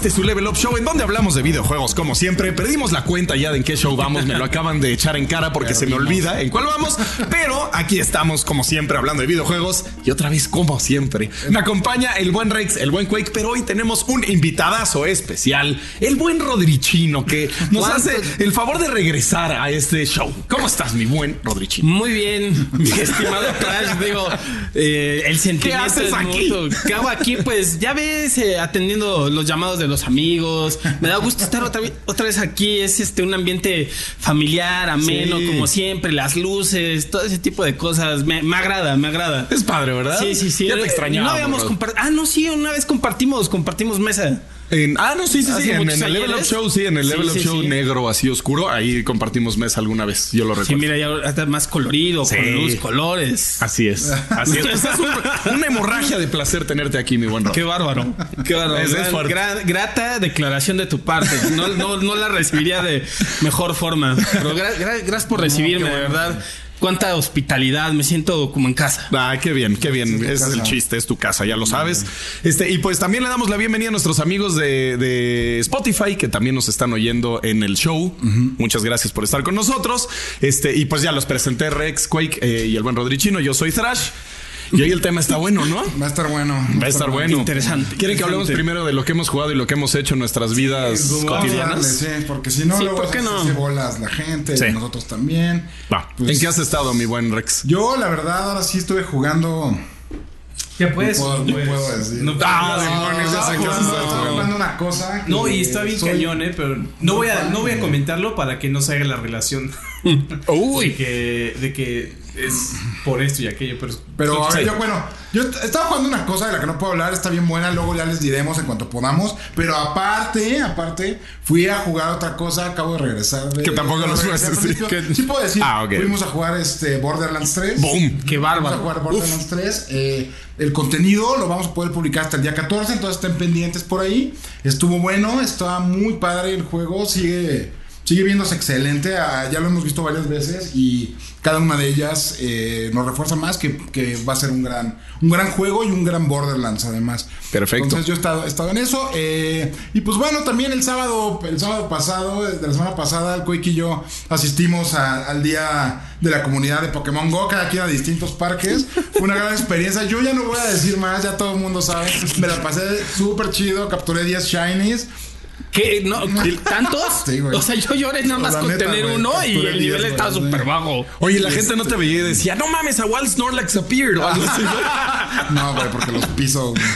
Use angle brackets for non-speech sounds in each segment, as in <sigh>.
este es su Level Up Show en donde hablamos de videojuegos. Como siempre, perdimos la cuenta ya de en qué show vamos. Me lo acaban de echar en cara porque se me olvida en cuál vamos. Pero aquí estamos, como siempre, hablando de videojuegos. Y otra vez, como siempre, me acompaña el buen Rex, el buen Quake. Pero hoy tenemos un invitadazo especial, el buen Rodrichino, que nos hace el favor de regresar a este show. ¿Cómo estás, mi buen Rodrichino? Muy bien, mi <laughs> estimado Crash. Digo, eh, el sentimiento. ¿Qué haces es aquí? ¿Qué hago aquí? Pues ya ves, eh, atendiendo los llamados de los amigos. Me da gusto estar otra vez, otra vez aquí. Es este un ambiente familiar, ameno, Sí. como siempre, las luces, todo ese tipo de cosas. Me, me agrada, me agrada. Es padre, ¿verdad? Sí, sí, sí. Ya te extrañaba. No habíamos compartido. Ah, no, sí, una vez compartimos, compartimos mesa. En- ah, no, sí, sí, sí. En, el Level Up. Show, sí, en el Sí, Level Up sí, Show sí. negro, así oscuro. Ahí compartimos mesa alguna vez. Yo lo Sí, recuerdo. mira, ya está más colorido, Sí. con luz, colores. Así es. Así es. <laughs> Es un- <laughs> una hemorragia de placer tenerte aquí, mi buen Rod. Qué bárbaro. Qué bárbaro. Es- es Gran- grata declaración de tu parte. No, no, no la recibiría de mejor forma. Pero gra- gra- gracias por recibirme, de verdad. Cuánta hospitalidad. Me siento como en casa. Ay, qué bien, qué bien. es el chiste, es tu casa, ya lo sabes. Este, y pues también le damos la bienvenida a nuestros amigos de, de Spotify que también nos están oyendo en el show. Muchas gracias por estar con nosotros. Este, y pues ya los presenté Rex, Quake eh, y el buen Rodrichino. Yo soy Thrash. Y hoy el tema está bueno, ¿no? Va a estar bueno. Va a estar bueno. Interesante, ¿Quieren que hablemos primero de lo que hemos jugado y lo que hemos hecho en nuestras vidas cotidianas? darle, sí, porque si no, Sí, luego ¿por qué se no? bolas la gente, Sí. y nosotros también. Va. Pues- ¿En qué has estado, mi buen Rex? Yo, la verdad, ahora sí estuve jugando. Ya puedes. No puedo- no puedes. puedo decir. No, Ah, no, qué una cosa. No, y está bien cañón, eh, pero no voy a, no voy a comentarlo para que no se haga la relación <laughs> Uy. <laughs> de que, de que es por esto y aquello. Pero, Pero a ver, yo, bueno, yo est- estaba jugando una cosa de la que no puedo hablar, está bien buena, luego ya les diremos en cuanto podamos. Pero aparte, aparte, fui a jugar otra cosa, acabo de regresar de. Que tampoco lo al sí. principio. Sí puedo decir. Ah. Fuimos a jugar este Borderlands 3. Boom. Qué Vamos a bárbaro. jugar Borderlands 3. eh, el contenido lo vamos a poder publicar hasta el día 14, entonces estén pendientes por ahí. Estuvo bueno, estaba muy padre el juego, sigue, sigue viéndose excelente. ya lo hemos visto varias veces y cada una de ellas eh, nos refuerza más que, que va a ser un gran, un gran juego y un gran Borderlands además. Perfecto. Entonces yo he estado, he estado en eso. eh, y pues bueno, también el sábado, el sábado pasado, de la semana pasada, el Quake y yo asistimos a- al día de la comunidad de Pokémon Go, cada quien a distintos parques. Fue una gran experiencia. Yo ya no voy a decir más, ya todo el mundo sabe. Me la pasé súper chido, capturé 10 shinies. ¿Qué? ¿No? ¿Tantos? Sí, güey. o sea, yo lloré nada más La con neta, tener güey, uno y el 10, nivel estaba sí. súper bajo. Oye, la gente no te veía y decía, no mames, a Wild Snorlax appeared. o algo así. No, güey, porque los piso. <laughs>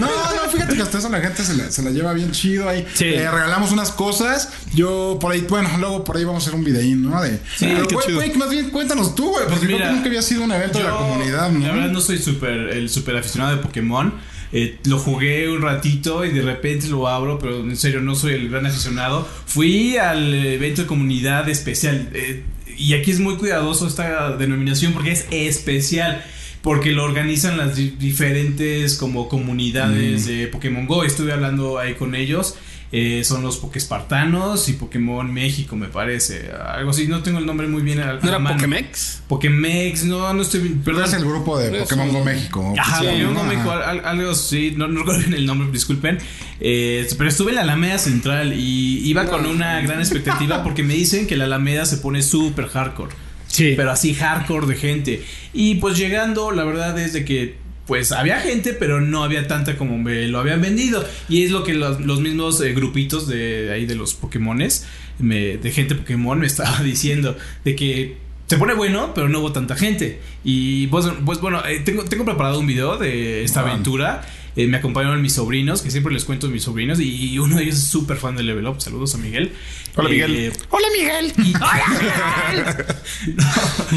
No, no, fíjate que hasta eso la gente se la, se la lleva bien chido ahí. Sí. Eh, regalamos unas cosas. Yo por ahí, bueno, luego por ahí vamos a hacer un videín, ¿no? De, Pero, qué güey, chido. güey, más bien cuéntanos tú, güey, porque creo mira, que nunca había sido un evento de la comunidad, ¿no? La verdad no soy súper el súper aficionado de Pokémon. Eh, lo jugué un ratito y de repente lo abro, pero en serio no soy el gran aficionado. Fui al evento de comunidad especial eh, y aquí es muy cuidadoso esta denominación porque es especial. Porque lo organizan las di- diferentes como comunidades de Pokémon Go. Estuve hablando ahí con ellos. Eh, son los Pokéspartanos y Pokémon México, me parece. Algo así, no tengo el nombre muy bien. a- a ¿No era. Pokémex? Pokémex, no, no estoy bien. Pero Perdón. es el grupo de. Pokémon Go México. Ajá, Pokémon. Go México, al- algo así, no, no recuerdo bien el nombre, disculpen. Eh, pero estuve en la Alameda Central y iba con una gran expectativa <laughs> porque me dicen que la Alameda se pone súper hardcore. Sí. Pero así hardcore de gente. Y pues llegando, la verdad es de que pues había gente, pero no había tanta como me lo habían vendido. Y es lo que los, los mismos eh, grupitos de ahí de los Pokémones, me- de gente Pokémon, me <laughs> estaba diciendo de que se pone bueno, pero no hubo tanta gente. Y pues, pues bueno, eh, tengo, tengo preparado un video de esta aventura. Eh, me acompañaron mis sobrinos, que siempre les cuento a mis sobrinos, y uno de ellos es súper fan de Level Up. Saludos a Miguel. Hola, Miguel. Eh, Hola, Miguel. y- <laughs>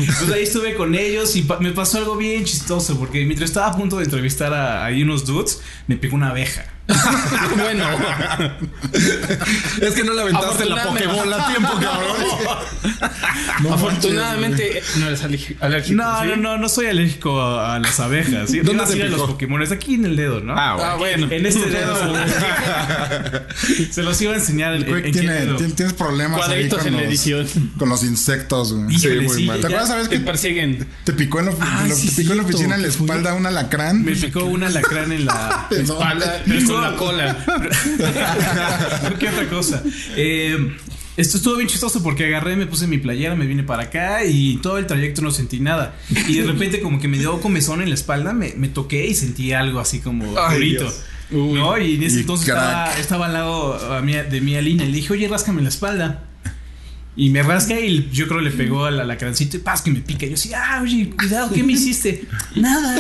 <laughs> pues ahí estuve con ellos y pa- me pasó algo bien chistoso porque mientras estaba a punto de entrevistar a, ahí unos dudes, me pegó una abeja. <laughs> bueno. Es que no le aventaste la. Pokébola a tiempo, cabrón. Afortunadamente no eres alérgico. No, ¿sí? no, no, no soy alérgico a, a las abejas. ¿sí? ¿Dónde a te a picó? los Pokémon? Aquí en el dedo, ¿no? Ah, Ah, bueno. En este dedo. se los iba a enseñar. en- Quick en tiene, dedo. Tienes problemas ahí con en la los, edición. con los insectos. güey. Sí, Híjole, muy sí, mal. ¿Te acuerdas, sabes Te que persiguen. te picó en, la- Ah, en la- sí, te picó en la cierto. oficina en la espalda un alacrán? Me picó un alacrán en la <laughs> espalda. Pero con la cola. <laughs> ¿Qué otra cosa? Eh, esto estuvo bien chistoso porque agarré, me puse mi playera, me vine para acá y todo el trayecto no sentí nada. Y de repente como que me dio comezón en la espalda, me, me toqué y sentí algo así como durito. ¿No? Y en ese Y entonces estaba, estaba al lado a mí- de mi línea. Le dije, oye, ráscame la espalda. Y me rasca y yo creo le pegó al alacrancito y paz que me pica. Y yo así, ah, oye, cuidado, ¿qué me hiciste? Nada.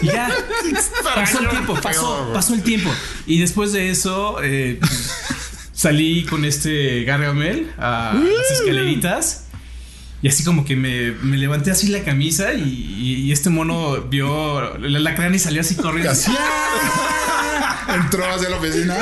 Y ya. Pasó el tiempo, pasó, pasó el tiempo. Y después de eso, eh, salí con este Gargamel a las escaleritas. Y así como que me, me levanté así la camisa y, y- y este mono vio el alacrán y salió así corriendo. Así, ¡ah! Entró hacia la oficina.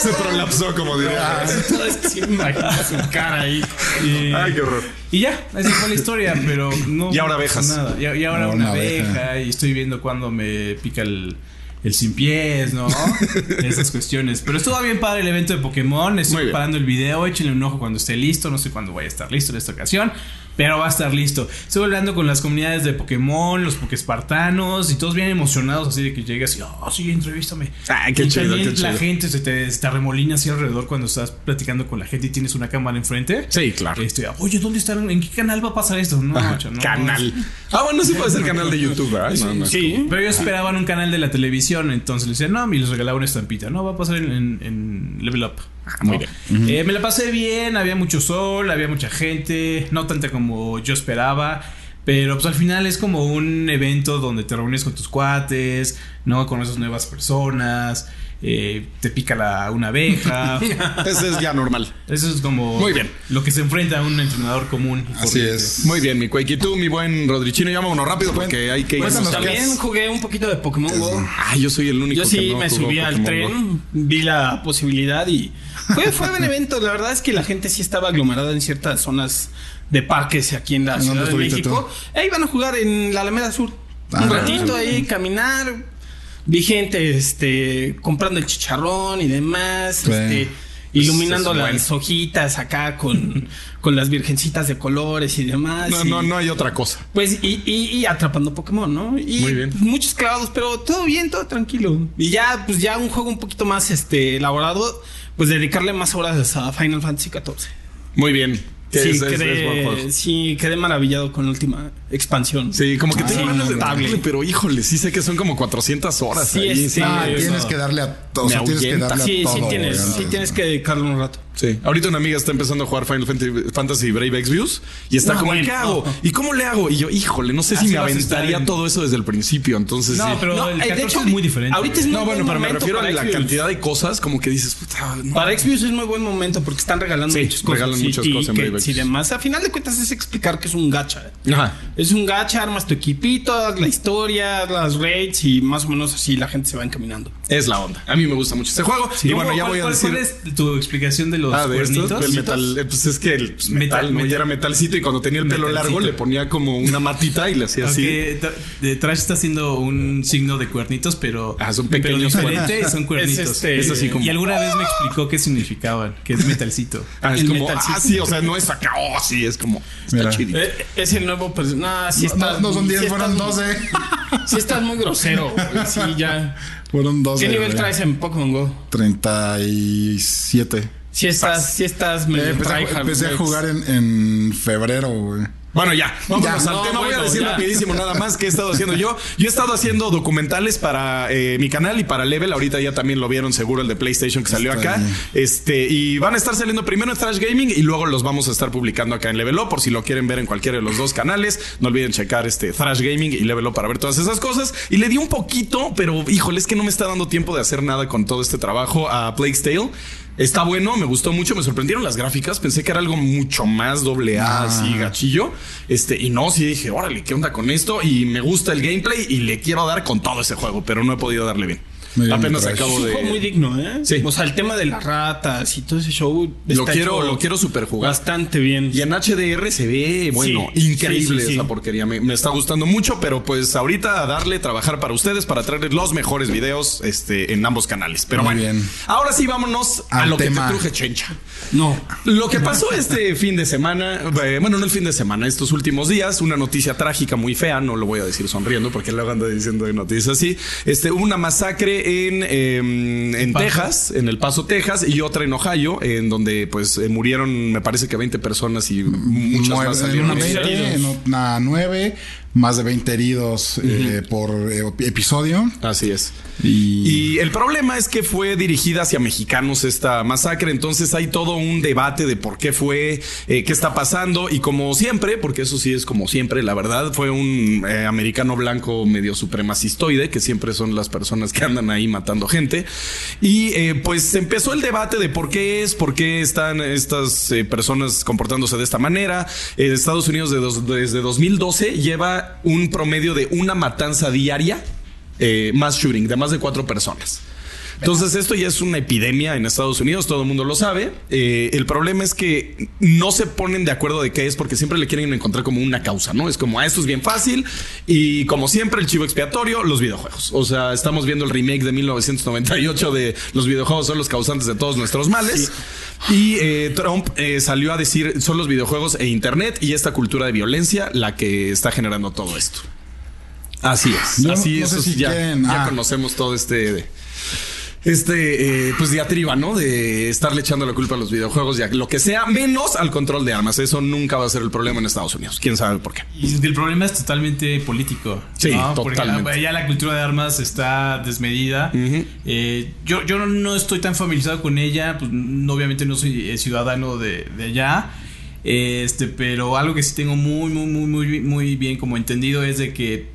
Se prolapsó, como diría. <laughs> Sí imagino su cara ahí. Y, Ay, qué horror. y ya, esa fue la historia, pero no. Y ahora abejas. Nada. Y, y ahora No, una una abeja. abeja. Y estoy viendo cuando me pica el, el sin pies, ¿no? <laughs> Esas cuestiones. Pero estuvo bien padre el evento de Pokémon. Estoy preparando el video. Échenle un ojo cuando esté listo. No sé cuándo vaya a estar listo en esta ocasión. Pero va a estar listo. Estoy hablando con las comunidades de Pokémon, los Pokéspartanos y todos bien emocionados, así de que llegas y, oh, sí, entrevístame. Ay, qué y chido, también qué la chido. gente se te, se te arremolina así alrededor cuando estás platicando con la gente y tienes una cámara enfrente. Sí, claro. Este, oye, ¿dónde están? ¿En qué canal va a pasar esto? No, macho, no, Canal. Ah, bueno, sí puede ser canal de YouTube, ¿verdad? No. Sí. Pero ellos esperaban un canal de la televisión, entonces les decían, no, y les regalaba una estampita. No, va a pasar en, en- en Level Up. Muy bien. Eh, me la pasé bien, había mucho sol, había mucha gente, no tanta como yo esperaba. Pero pues al final es como un evento donde te reúnes con tus cuates, ¿no? Conoces nuevas personas, eh, te pica la, una abeja. <laughs> Ese es ya normal. Eso es como Muy bien. lo que se enfrenta a un entrenador común. Así corriente. es. Muy bien, mi Quake. Y tú, mi buen Rodrichino, ya vámonos rápido porque hay que ir. ¿qué También jugué un poquito de Pokémon Go. Ay, yo soy el único Yo que sí no me subí al Pokémon Go. tren, vi la posibilidad y fue, fue buen <laughs> evento. La verdad es que la gente sí estaba aglomerada en ciertas zonas de parques aquí en la ¿En Ciudad de México. E iban a jugar en la Alameda Sur. Ah, un ratito ahí, caminar. Vi gente este, comprando el chicharrón y demás. Sí. Este, iluminando Eso es las bueno. hojitas acá con, con las virgencitas de colores y demás. No, y- no, no hay otra cosa. pues y, y- y atrapando Pokémon, ¿no? Y Muy bien. muchos clavados, pero todo bien, todo tranquilo. Y ya, pues ya un juego un poquito más este elaborado, pues dedicarle más horas a Final Fantasy XIV. Muy bien. Sí, es- sí, quedé maravillado con la última expansión. Sí, como que Ah, tengo sí, ganas de darle, pero híjole, sí sé que son como 400 horas Sí, ahí. es- sí. Ah, Sí, tienes que darle a todo. Sea, tienes que darle Sí, a todo. sí, tienes, sí tienes que dedicarle un rato. Sí. Ahorita una amiga está empezando a jugar Final Fantasy, Brave Exvius y está No, como, bueno. ¿qué hago? ¿Y cómo le hago? Y yo, híjole, no sé si me aventaría en- todo eso desde el principio. Entonces, No, sí. pero No, el eh, de 14 hecho, es muy diferente. ahorita es muy No, bueno, buen pero me refiero a la cantidad de cosas como que dices, puta, no. Para Xbox es muy buen momento porque están regalando Sí, muchas cosas. regalan y muchas cosas en Brave y Xbox. demás. A final de cuentas es explicar que es un gacha. Ajá. Es un gacha, armas tu equipito, la historia, las raids y más o menos así la gente se va encaminando. Es la onda. A mí me gusta mucho este juego. y bueno, ya ¿Cuál- voy a decir. ¿Cuál es tu explicación de los Ah, de cuernitos? metal. eh, Pues es que el pues, metal, Metal, ¿no? metal. Ya era metalcito y cuando tenía el pelo Metalcito. largo le ponía como una matita y le hacía así. Aunque tra- de Trash está haciendo un signo de cuernitos, pero. Ah, son pequeños Pero diferente, <laughs> son cuernitos. Es este- Es así como- Y alguna vez me explicó qué significaban, que es metalcito. Ah, es el como, metalcito. ah, sí, o sea, no es acá, oh, sí, es como, está. Eh, es el nuevo, pues, no, sí estás- no, no son 10, sí fueron estás- <laughs> 12. Sí estás muy grosero, güey, sí, ya. Fueron 12. ¿Qué nivel traes en Pokémon Go? 37. Sí estás, sí estás medio Eh, empecé, a, empecé a jugar en, en febrero, güey. Bueno, ya, vámonos Ya, al no, tema. Voy a bueno, decir ya. rapidísimo nada más qué he estado haciendo yo. Yo he estado haciendo documentales para eh, mi canal y para Level. Ahorita ya también lo vieron seguro el de PlayStation que salió Está acá. bien. Este, y van a estar saliendo primero en Thrash Gaming y luego los vamos a estar publicando acá en Level Up por si lo quieren ver en cualquiera de los dos canales. No olviden checar este Thrash Gaming y Level Up para ver todas esas cosas. Y le di un poquito, pero híjole, es que no me está dando tiempo de hacer nada con todo este trabajo a Plague's Tale. Está bueno, me gustó mucho, me sorprendieron las gráficas. Pensé que era algo mucho más doble A, Ah. así gachillo. Este, y no, sí dije, órale, ¿qué onda con esto? Y me gusta el gameplay y le quiero dar con todo ese juego, pero no he podido darle bien. Apenas acabo Es un de. juego muy digno, ¿eh? Sí. O sea, el tema de las ratas y todo ese show. Lo quiero, lo quiero super jugar. Bastante bien. Y en HDR se ve, bueno, Sí, increíble sí, sí, sí. esa porquería. Me, me está gustando mucho, pero pues ahorita a darle, trabajar para ustedes, para traerles los mejores videos este, en ambos canales. Pero Muy bueno, bien. ahora sí vámonos a lo tema. que te truje, chencha. No. Lo que pasó este fin de semana, eh, bueno, no el fin de semana, estos últimos días, una noticia trágica muy fea, no lo voy a decir sonriendo porque luego ando diciendo de noticias así. Este, una masacre en, eh, en Texas, en El Paso, Texas, y otra en Ohio, en donde pues eh, murieron, me parece que 20 personas y muchas Nueve- más salieron una heridas. 20, en una 9, más de 20 heridos eh, por eh, episodio. Así es. Y, Y el problema es que fue dirigida hacia mexicanos esta masacre, entonces hay todo un debate de por qué fue, eh, qué está pasando y como siempre, porque eso sí es como siempre, la verdad, fue un eh, americano blanco medio supremacistoide, que siempre son las personas que andan ahí matando gente. Y pues empezó el debate de por qué es, por qué están estas personas comportándose de esta manera. Estados Unidos de dos- desde 2012 lleva un promedio de una matanza diaria eh, mass shooting de más de cuatro personas. Entonces esto ya es una epidemia en Estados Unidos, todo el mundo lo sabe. Eh, el problema es que no se ponen de acuerdo de qué es porque siempre le quieren encontrar como una causa, ¿no? Es como, ah, esto es bien fácil y como siempre el chivo expiatorio, los videojuegos. O sea, estamos viendo el remake de 1998 de los videojuegos son los causantes de todos nuestros males. Y eh, Trump eh, salió a decir, son los videojuegos e Internet y esta cultura de violencia la que está generando todo esto. Así es. Así no es. si ya, quieren- ya ah. conocemos todo este. Este, eh, pues diatriba, ¿no? De estarle echando la culpa a los videojuegos, ya lo que sea, menos al control de armas. Eso nunca va a ser el problema en Estados Unidos. Quién sabe por qué. Y el problema es totalmente político. Sí, Porque totalmente. la- ya la cultura de armas está desmedida. Eh, yo yo no, estoy tan familiarizado con ella. Pues, obviamente no soy eh, ciudadano de, de allá. Este, pero algo que sí tengo muy, muy, muy, muy, muy bien como entendido es de que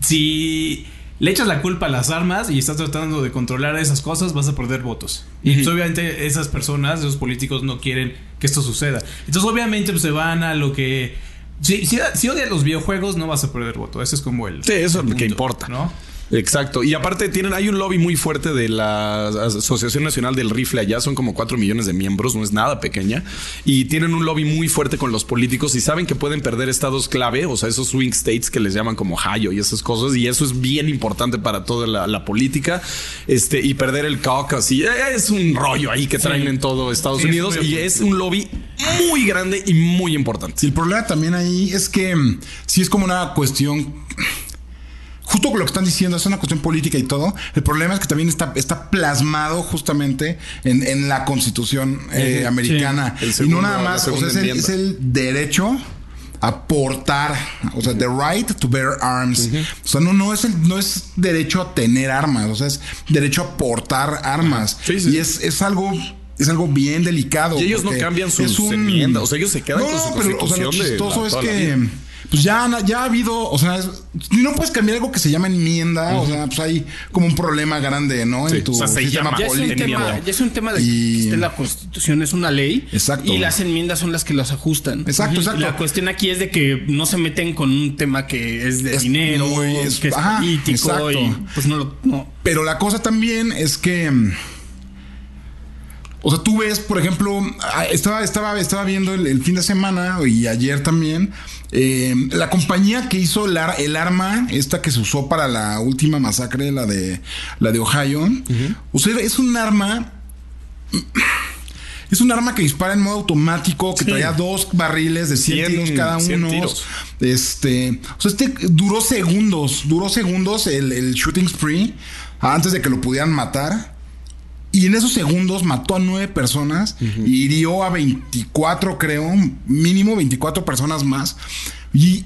si le echas la culpa a las armas y estás tratando de controlar esas cosas, vas a perder votos. Y pues, obviamente esas personas, esos políticos no quieren que esto suceda. Entonces obviamente pues, se van a lo que... Si, si, si odias los videojuegos no vas a perder voto. Ese es como el... Sí, eso es lo que importa. ¿no? Exacto. Y aparte tienen, hay un lobby muy fuerte de la Asociación Nacional del Rifle allá, son como 4 millones de miembros, no es nada pequeña. Y tienen un lobby muy fuerte con los políticos y saben que pueden perder estados clave, o sea, esos swing states que les llaman como Ohio y esas cosas. Y eso es bien importante para toda la, la política. Este, y perder el caucus. Y es un rollo ahí que traen en todo Estados Sí, es Unidos. y es un lobby muy grande y muy importante. Sí, el problema también ahí es que mm, sí es como una cuestión. Justo con lo que están diciendo, es una cuestión política y todo. El problema es que también está, está plasmado justamente en, en la constitución eh, americana. sí. Y no nada más, o sea, es el, es el derecho a portar, o sea, the right to bear arms. O sea, no, no es el, no es derecho a tener armas, o sea, es derecho a portar armas. Sí, sí. Y es, es algo. Es algo bien delicado. Y ellos no cambian sus es un- enmiendas, o sea, ellos se quedan con su pero, o sea, lo de chistoso la- es que. Pues ya, ya ha habido, o sea, es- no puedes cambiar algo que se llama enmienda, o sea, pues hay como un problema grande, ¿no? Sí, en tu o sea, se sistema llama Ya es, un político. tema, ya es un tema de Y- que esté la constitución, es una ley. Exacto. Y las enmiendas son las que las ajustan. Exacto, exacto. La cuestión aquí es de que no se meten con un tema que es de Es dinero, muy- es- que es ajá, político. exacto. Y pues no lo. No. Pero la cosa también es que. O sea, tú ves, por ejemplo, ah, estaba, estaba, estaba viendo el, el fin de semana y ayer también. eh, la compañía que hizo el, ar- el arma, esta que se usó para la última masacre, la de la de Ohio. O sea, es un arma. <clears throat> Es un arma que dispara en modo automático, que Sí. traía dos barriles de 100, 100, tiros cada 100 uno. tiros. Este, o sea, este duró segundos, duró segundos el, el shooting spree antes de que lo pudieran matar. Y en esos segundos mató a nueve personas y hirió a 24, creo, mínimo 24 personas más. Y,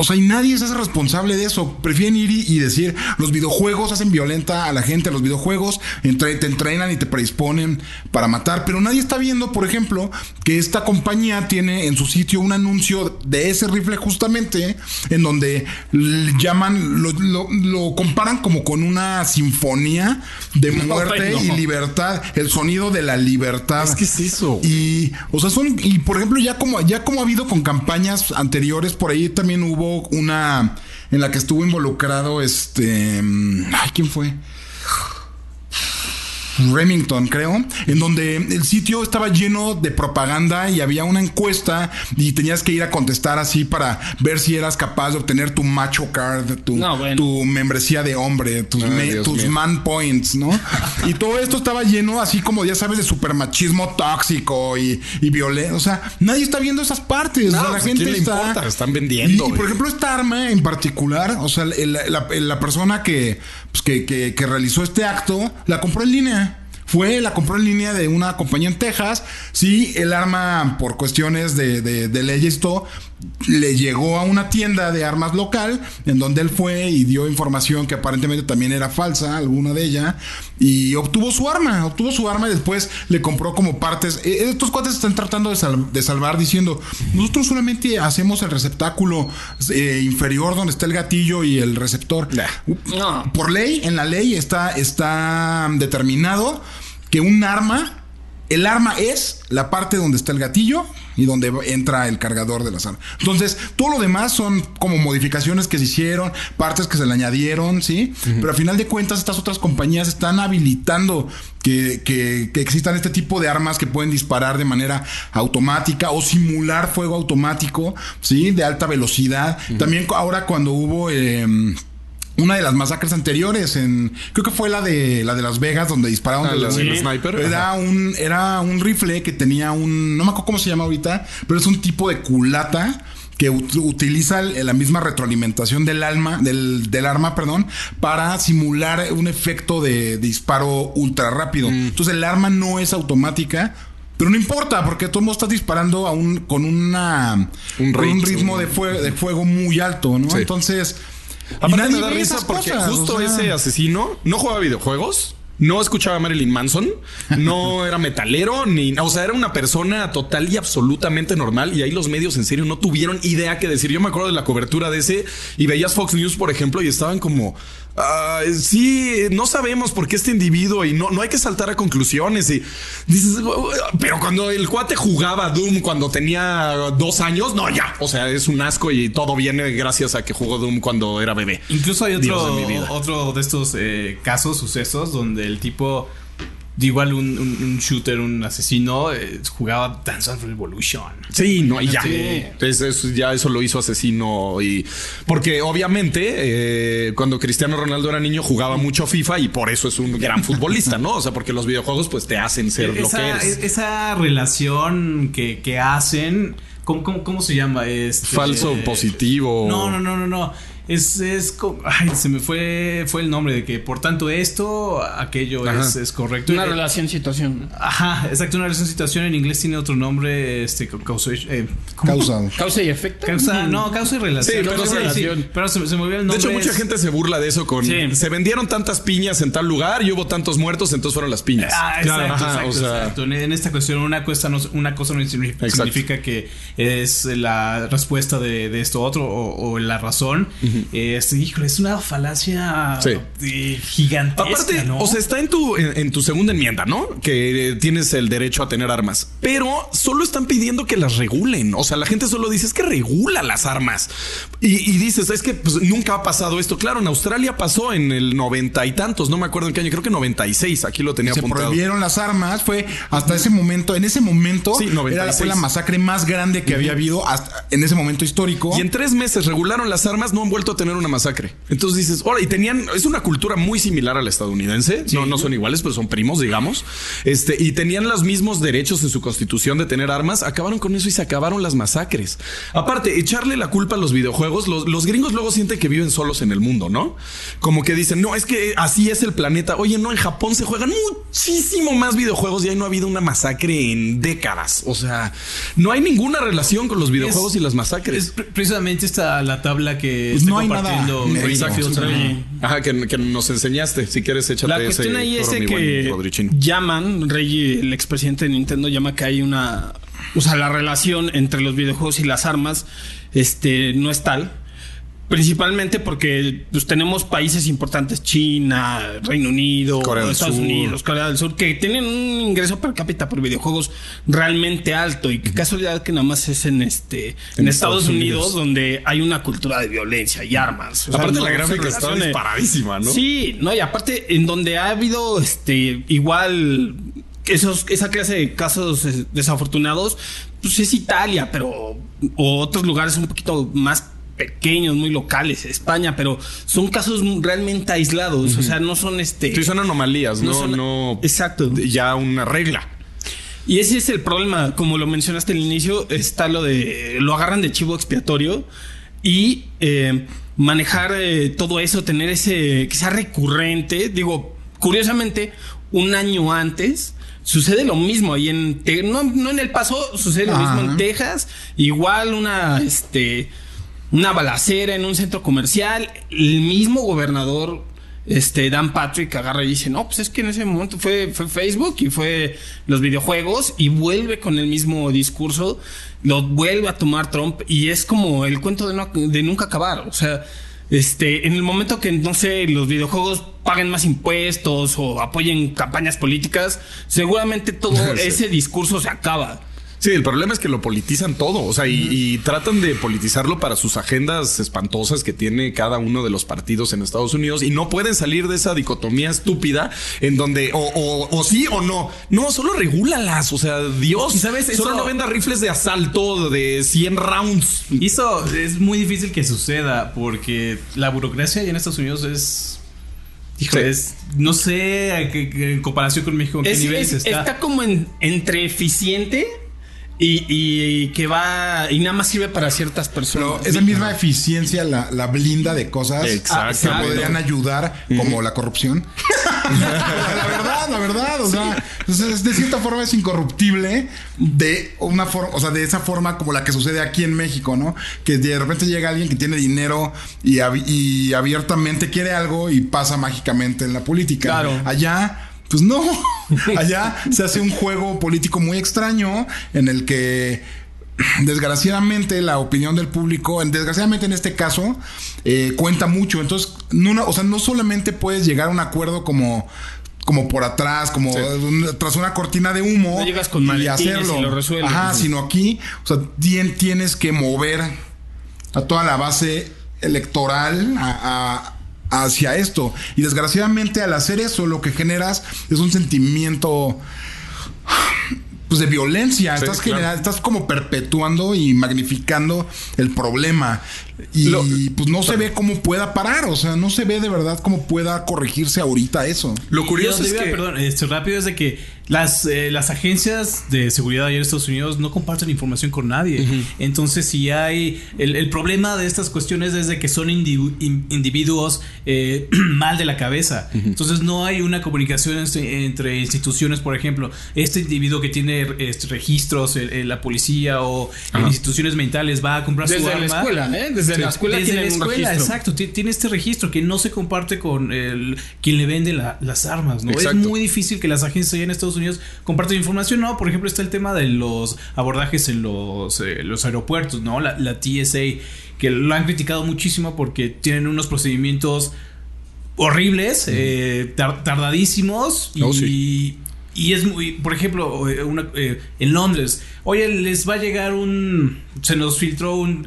o sea, y nadie se hace responsable de eso. Prefieren ir y, y decir, los videojuegos hacen violenta a la gente, los videojuegos entre- te entrenan y te predisponen para matar. Pero nadie está viendo, por ejemplo, que esta compañía tiene en su sitio un anuncio de ese rifle justamente, en donde llaman, lo, lo- lo comparan como con una sinfonía de No, muerte no. y libertad, el sonido de la libertad. Es que es eso. Y, o sea, son, y por ejemplo, ya como, ya como ha habido con campañas anteriores, por ahí también hubo una en la que estuvo involucrado este. mm, Ay, ¿quién fue? Remington, creo, en donde el sitio estaba lleno de propaganda y había una encuesta y tenías que ir a contestar así para ver si eras capaz de obtener tu macho card, tu, No, bueno. tu membresía de hombre, tus, Ay, me- Dios tus mío. man points, ¿no? <laughs> y todo esto estaba lleno así como ya sabes de supermachismo tóxico y, y violencia. O sea, nadie está viendo esas partes. No, O sea, la pues, ¿a gente quién le está... importa? Están vendiendo, Y, y, por ejemplo, esta arma en particular, o sea, el- la, la persona que, pues, que, que- que realizó este acto, la compró en línea. Fue, la compró en línea de una compañía en Texas. Sí, el arma, por cuestiones de, de, de leyes y todo, le llegó a una tienda de armas local, en donde él fue y dio información que aparentemente también era falsa, alguna de ella, y obtuvo su arma, obtuvo su arma y después le compró como partes. Eh, Estos cuates están tratando de, sal- de salvar diciendo, nosotros solamente hacemos el receptáculo eh, inferior donde está el gatillo y el receptor. No. Por ley, en la ley está, está determinado que un arma, el arma es la parte donde está el gatillo y donde entra el cargador de las armas. Entonces, todo lo demás son como modificaciones que se hicieron, partes que se le añadieron, ¿sí? Pero al final de cuentas, estas otras compañías están habilitando que, que- que existan este tipo de armas que pueden disparar de manera automática o simular fuego automático, ¿sí? De alta velocidad. También ahora cuando hubo... em, una de las masacres anteriores en creo que fue la de la de Las Vegas donde dispararon Ah, de la sniper, era ajá. un era un rifle que tenía un no me acuerdo cómo se llama ahorita pero es un tipo de culata que ut- utiliza la misma retroalimentación del alma del, del arma perdón para simular un efecto de, de disparo ultra rápido Mm. entonces el arma no es automática pero no importa, porque todo el mundo está disparando a un, con una Un con un rate, ritmo de fuego, de fuego muy alto, ¿no? Sí. Entonces, Aparte me da risa porque cosas, justo o sea. ese asesino no jugaba videojuegos. No escuchaba a Marilyn Manson, no <laughs> era metalero, ni, o sea, era una persona total y absolutamente normal. Y ahí los medios en serio no tuvieron idea que decir. Yo me acuerdo de la cobertura de ese y veías Fox News, por ejemplo, y estaban como, "Ah, sí, no sabemos por qué este individuo y no, no hay que saltar a conclusiones. Y dices, pero cuando el cuate jugaba Doom cuando tenía dos años, no, ya, o sea, es un asco y todo viene gracias a que jugó Doom cuando era bebé. Incluso hay otro, de otro de estos eh, casos, sucesos, donde el tipo, igual un, un- un shooter, un asesino, eh, jugaba Dance of Revolution. Sí, no, y ya. Sí. Es- es- ya eso lo hizo asesino. Y porque obviamente, eh, cuando Cristiano Ronaldo era niño, jugaba mucho FIFA y por eso es un gran futbolista, ¿no? O sea, porque los videojuegos, pues te hacen ser lo que eres. esa relación que, que hacen, ¿cómo, cómo, cómo se llama? Este, Falso positivo. No, no, no, no, no. Es, es ay, se me fue, fue el nombre de que por tanto esto, aquello es, es correcto. Una Eh, relación, situación. Ajá, exacto, una relación situación en inglés tiene otro nombre, este, ca- causation, eh. Causa. Causa y efecto. Causa, no, causa y relación. Sí, pero Causa sí, relación. sí. Pero se, se me olvidó el De nombre. hecho, mucha es- gente se burla de eso con... Sí. Se vendieron tantas piñas en tal lugar y hubo tantos muertos, entonces fueron las piñas. Ah, Claro, exacto, ajá, exacto, o sea, exacto. En, esta cuestión, una cosa no, una cosa no significa, que es la respuesta de, de esto otro o, o la razón. Este, híjole, es una falacia Sí. eh, gigantesca. Aparte, ¿no? o sea, está en tu, en, en tu segunda enmienda, ¿no? Que eh, tienes el derecho a tener armas. Pero solo están pidiendo que las regulen. O sea, la gente solo dice, es que regula las armas. Y, y dices, es que pues, nunca ha pasado esto. Claro, en Australia pasó en el noventa y tantos, no me acuerdo en qué año, creo que 96. Aquí lo tenía Se apuntado. prohibieron las armas, fue hasta ese momento, en ese momento Sí, era la, 96. fue la masacre más grande que había habido hasta en ese momento histórico. Y en tres meses regularon las armas, no han vuelto a tener una masacre. Entonces dices, ahora, y tenían, es una cultura muy similar a la estadounidense. No, no son iguales, pero son primos, digamos. Este, y tenían los mismos derechos en su constitución de tener armas. Acabaron con eso y se acabaron las masacres. Aparte, echarle la culpa a los videojuegos, los, los gringos luego sienten que viven solos en el mundo, ¿no? Como que dicen, no, es que así es el planeta. Oye, no, en Japón se juegan muchísimo más videojuegos y ahí no ha habido una masacre en décadas. O sea, no hay ninguna relación con los videojuegos y las masacres. Es pre- precisamente esta la tabla que Pues no hay compartiendo nada. Ajá, que, que nos enseñaste. Si quieres, échate La ese cuestión ahí es que llaman, Reggie, el expresidente de Nintendo, llama que hay una. O sea, la relación entre los videojuegos y las armas este, no es tal. Principalmente porque pues, tenemos países importantes, China, Reino Unido, Corea del Estados Sur. Unidos, Corea del Sur, que tienen un ingreso per cápita por videojuegos realmente alto. Y qué casualidad que nada más es en este en, Estados, Unidos, donde hay una cultura de violencia y armas. O sea, Aparte no la gráfica está disparadísima, ¿no? Sí, no, y aparte, en donde ha habido este igual esos, esa clase de casos desafortunados, pues es Italia, pero o otros lugares un poquito más pequeños, muy locales, España, pero son casos realmente aislados, o sea, no son este Sí, son anomalías, no, son- no, Exacto. ya una regla. Y ese es el problema, como lo mencionaste al inicio, está lo de lo agarran de chivo expiatorio y eh, manejar eh, todo eso, tener ese que sea recurrente. Digo, curiosamente, un año antes sucede lo mismo ahí en no, no en El Paso, sucede lo mismo en Texas, igual una este una balacera en un centro comercial, el mismo gobernador este Dan Patrick agarra y dice, "No, pues es que en ese momento fue fue Facebook y fue los videojuegos y vuelve con el mismo discurso, lo vuelve a tomar Trump y es como el cuento de, no- de nunca acabar, o sea, este, en el momento que, no sé, los videojuegos paguen más impuestos o apoyen campañas políticas, seguramente todo <laughs> Sí. ese discurso se acaba. Sí, el problema es que lo politizan todo, o sea, y, y tratan de politizarlo para sus agendas espantosas que tiene cada uno de los partidos en Estados Unidos y no pueden salir de esa dicotomía estúpida en donde o, o- o sí o no. No, solo regúlalas, o sea, Dios, Y sabes, solo no venda rifles de asalto de 100 rounds. Y eso es muy difícil que suceda porque la burocracia allá en Estados Unidos es. Híjole, es- no sé a qué- qué- en comparación con México en qué Es- nivel es- está. está como en- entre eficiente y, y que va y nada más sirve para ciertas personas. Pero esa misma eficiencia la, la blinda de cosas Exacto. que podrían ayudar, como la corrupción. <laughs> la verdad, la verdad. O sea, es- de cierta forma es incorruptible de una forma, o sea, de esa forma como la que sucede aquí en México, ¿no? Que de repente llega alguien que tiene dinero y, ab- y abiertamente quiere algo y pasa mágicamente en la política. Claro. Allá. Pues no, <laughs> allá se hace un juego político muy extraño en el que desgraciadamente la opinión del público, en- desgraciadamente en este caso, eh, cuenta mucho. Entonces, no, o sea, no solamente puedes llegar a un acuerdo como como por atrás, como un- tras una cortina de humo No llegas con y lo resuelves. Ajá, sino aquí, o sea, tien- tienes que mover a toda la base electoral a- a- hacia esto. Y desgraciadamente al hacer eso lo que generas es un sentimiento pues de violencia. Sí, estás, claro. genera- estás como perpetuando y magnificando el problema. Y Lo- pues no se ve cómo pueda parar. O sea, no se ve de verdad cómo pueda corregirse ahorita eso. Lo curioso Y es que Perdón, esto rápido es de que las, eh, las agencias de seguridad allá en Estados Unidos no comparten información con nadie. Entonces, si hay. El, el problema de estas cuestiones es de que son individu- in- individuos eh, <clears throat> mal de la cabeza. Entonces, no hay una comunicación entre, entre instituciones, por ejemplo. Este individuo que tiene este, registros, el- el- la policía o en instituciones mentales va a comprar su Desde la arma. escuela, ¿eh? Desde la escuela Desde tienen la un escuela, registro. exacto. ti- Tiene este registro que no se comparte con el, quien le vende la- las armas, ¿no? Exacto. Es muy difícil que las agencias allá en Estados Unidos compartan información, ¿no? Por ejemplo, está el tema de los abordajes en los, eh, los aeropuertos, ¿no? La, la TSA, que lo han criticado muchísimo porque tienen unos procedimientos horribles, eh, tar- tardadísimos y, Oh, sí. y es muy, por ejemplo, una- eh, en Londres, oye, les va a llegar un, se nos filtró un,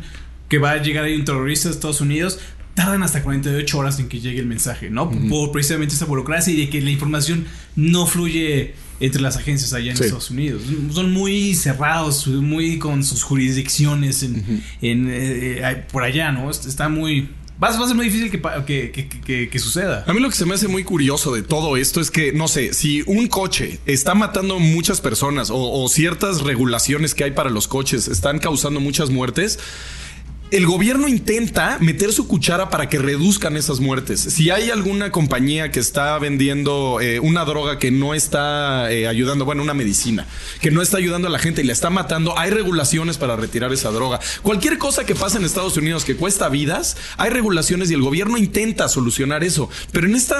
que va a llegar ahí un terrorista de Estados Unidos, tardan hasta 48 horas en que llegue el mensaje, ¿no? Por precisamente esa burocracia y de que la información no fluye entre las agencias allá en Sí. Estados Unidos. Son muy cerrados, muy con sus jurisdicciones en, en, eh, eh, por allá, ¿no? Está muy... Va, a- ser muy difícil que, que, que- que- que suceda. A mí lo que se me hace muy curioso de todo esto es que, no sé, si un coche está matando muchas personas o, o ciertas regulaciones que hay para los coches están causando muchas muertes, el gobierno intenta meter su cuchara para que reduzcan esas muertes. Si hay alguna compañía que está vendiendo eh, una droga que no está eh, ayudando, bueno, una medicina, que no está ayudando a la gente y la está matando, hay regulaciones para retirar esa droga. Cualquier cosa que pasa en Estados Unidos que cuesta vidas, hay regulaciones y el gobierno intenta solucionar eso. Pero en este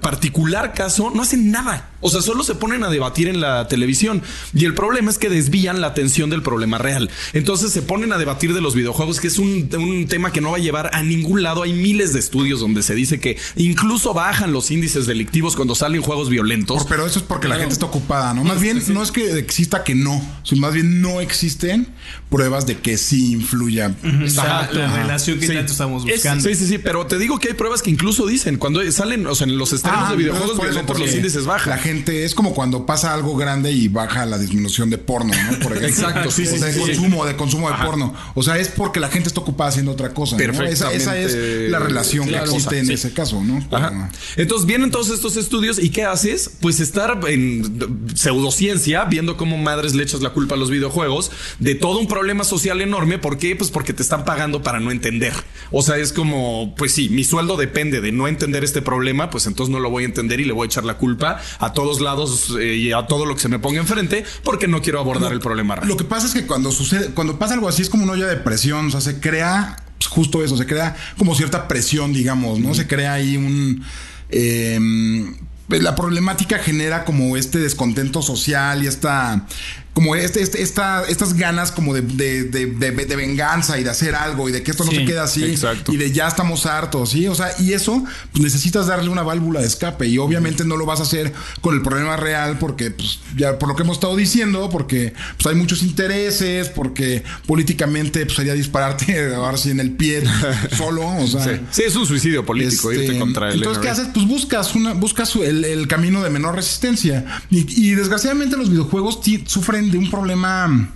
particular caso no hacen nada. O sea, solo se ponen a debatir en la televisión. Y el problema es que desvían la atención del problema real. Entonces se ponen a debatir de los videojuegos, que es un, un tema que no va a llevar a ningún lado. Hay miles de estudios donde se dice que incluso bajan los índices delictivos cuando salen juegos violentos. Por- pero eso es porque la gente está ocupada, ¿no? Más bien, no es que exista que no, sino más bien no existen pruebas de que sí influya. Esa- la Ajá. relación que Sí. tanto estamos Es- buscando. sí, sí, sí, pero te digo que hay pruebas que incluso dicen cuando salen, o sea, en los estrenos Ah, de videojuegos por violentos los índices bajan. La gente es como cuando pasa algo grande y baja la disminución de porno, ¿no? Por ejemplo. Exacto, sí, sí, O de sí, sí. consumo, de consumo de Ajá. porno. O sea, es porque la gente está ocupada haciendo otra cosa. ¿no? Esa, esa es Perfectamente la relación claro. que existe en Sí. ese caso, ¿no? Ajá. Entonces vienen todos estos estudios y ¿qué haces? Pues estar en pseudociencia viendo cómo madres le echas la culpa a los videojuegos de todo un problema social enorme. ¿Por qué? Pues porque te están pagando para no entender. O sea, es como, pues sí, mi sueldo depende de no entender este problema, pues entonces no lo voy a entender y le voy a echar la culpa a todos lados eh, y a todo lo que se me ponga enfrente porque no quiero abordar el problema real. Lo que pasa es que cuando sucede, cuando pasa algo así es como una olla de presión, o sea, se crea pues, justo eso, se crea como cierta presión, digamos, ¿no? Se crea ahí un... eh, pues, la problemática genera como este descontento social y esta como este, este- esta, estas ganas como de, de, de- venganza y de hacer algo y de que esto no Sí, se quede así exacto. y de ya estamos hartos, ¿sí? O sea, y eso pues necesitas darle una válvula de escape y obviamente no lo vas a hacer con el problema real porque pues ya por lo que hemos estado diciendo, porque pues hay muchos intereses, porque políticamente pues sería dispararte <laughs> ahora sí en el pie <laughs> solo, o sea, Sí. Sí, es un suicidio político este, irte contra el entonces, ¿qué haces? Pues buscas una, buscas el, el camino de menor resistencia. Y, y desgraciadamente los videojuegos ti- sufren de un problema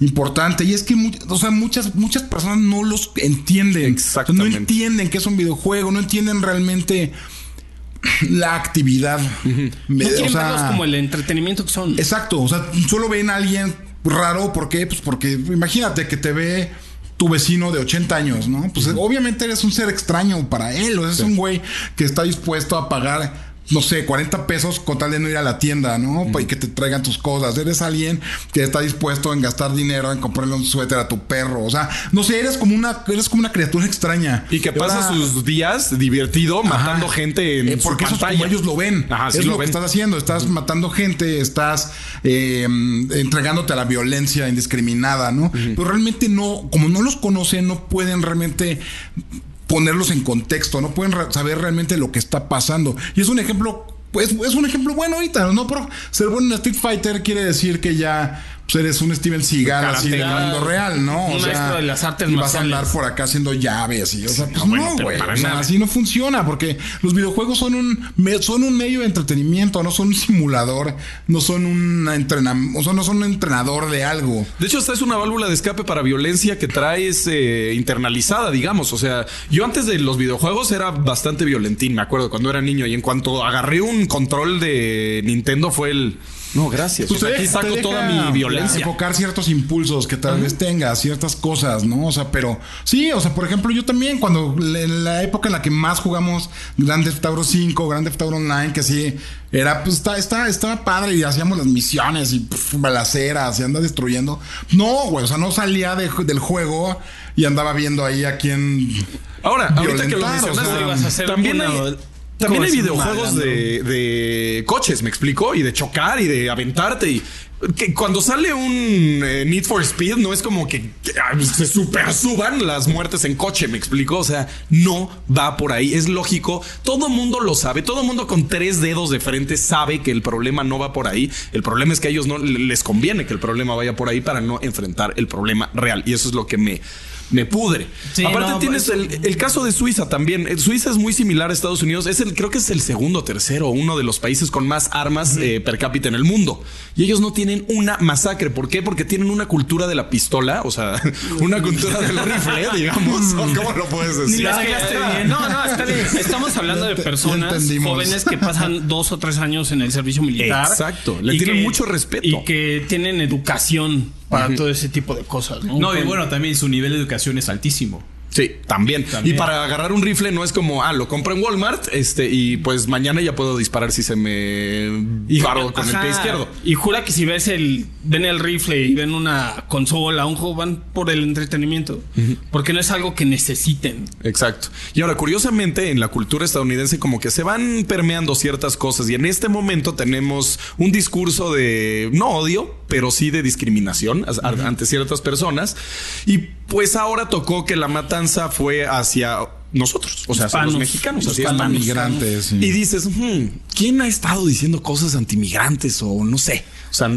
importante. Y es que o sea, muchas, muchas personas no los entienden. Exactamente. No entienden que es un videojuego, no entienden realmente la actividad. No o sea, verlos como el entretenimiento que son. Exacto, o sea, solo ven a alguien raro, ¿por qué? Pues porque imagínate que te ve tu vecino de 80 años, ¿no? Pues obviamente eres un ser extraño para él, o sea, es un güey que está dispuesto a pagar no sé, 40 pesos con tal de no ir a la tienda, ¿no? Pa- Y que te traigan tus cosas. Eres alguien que está dispuesto en gastar dinero en comprarle un suéter a tu perro. O sea, no sé, eres como una, eres como una criatura extraña. Y que pasa ahora- sus días divertido matando gente en Eh, su porque eso es como ellos lo ven. Ajá, sí es lo lo, que estás haciendo. Estás matando gente, estás eh, entregándote a la violencia indiscriminada, ¿no? Pero realmente no, como no los conocen, no pueden realmente ponerlos en contexto, no pueden saber realmente lo que está pasando. Y es un ejemplo, pues es un ejemplo bueno ahorita, no por ser bueno en Street Fighter quiere decir que ya pues, eres un Steven Seagal así del mundo real, ¿no? Un maestro de las artes y vas a andar por acá haciendo llaves y o sea, pues, no, güey, o sea, así no funciona porque los videojuegos son un son un medio de entretenimiento, no son un simulador, no son un entrenamiento, o sea, no son un entrenador de algo. De hecho, esta es una válvula de escape para violencia que traes eh, internalizada, digamos. O sea, yo antes de los videojuegos era bastante violentín, me acuerdo, cuando era niño. Y en cuanto agarré un control de Nintendo fue el... No, gracias. Pues O sea, te aquí deja- saco toda mi violencia. Enfocar ciertos impulsos que tal vez tengas, ciertas cosas, ¿no? O sea, pero sí, o sea, por ejemplo, yo también, cuando en la época en la que más jugamos Grand Theft Auto 5, Grand Theft Auto Online, que sí, era, pues está, está, estaba padre y hacíamos las misiones y pf, balaceras y anda destruyendo. No, güey, o sea, no salía de- del juego y andaba viendo ahí a quién. Ahora, ahorita que lo o mencionaste, sea, ibas a hacer también una- hay, también hay videojuegos de, de coches, me explico, y de chocar y de aventarte. Y que cuando sale un eh, Need for Speed, no es como que, que, se super suban las muertes en coche, me explico. O sea, no va por ahí. Es lógico. Todo mundo lo sabe. Todo mundo con tres dedos de frente sabe que el problema no va por ahí. El problema es que a ellos no les conviene que el problema vaya por ahí para no enfrentar el problema real. Y eso es lo que me. Me pudre. Sí, Aparte no, tienes pues- el, el caso de Suiza también. Eh, Suiza es muy similar a Estados Unidos. Es el, creo que es el segundo o tercero, uno de los países con más armas eh, per cápita en el mundo. Y ellos no tienen una masacre. ¿Por qué? Porque tienen una cultura de la pistola, o sea, <laughs> una cultura del rifle, <laughs> digamos. ¿O ¿Cómo lo puedes Ni decir? la. No, no, está bien. <laughs> Estamos hablando de personas jóvenes que pasan dos o tres años en el servicio militar. Exacto. Le tienen que- mucho respeto. Y que tienen educación para todo ese tipo de cosas. No, No, y bueno, también su nivel de educación es altísimo. Sí, también. También. Y para agarrar un rifle no es como, ah, lo compro en Walmart, este, y pues mañana ya puedo disparar si se me paro con el pie izquierdo. Y jura que si ves el, ven el rifle y ven una consola, un juego, van por el entretenimiento. Porque no es algo que necesiten. Exacto. Y ahora, curiosamente, en la cultura estadounidense como que se van permeando ciertas cosas y en este momento tenemos un discurso de, no odio, pero sí de discriminación ante ciertas personas. Y pues ahora tocó que la matanza fue hacia nosotros, o sea, hacia los Hispanos. mexicanos, hacia Hispanos. hispanos. Migrantes. sí. Y dices, "Hmm, ¿quién ha estado diciendo cosas antimigrantes o no sé? O sea,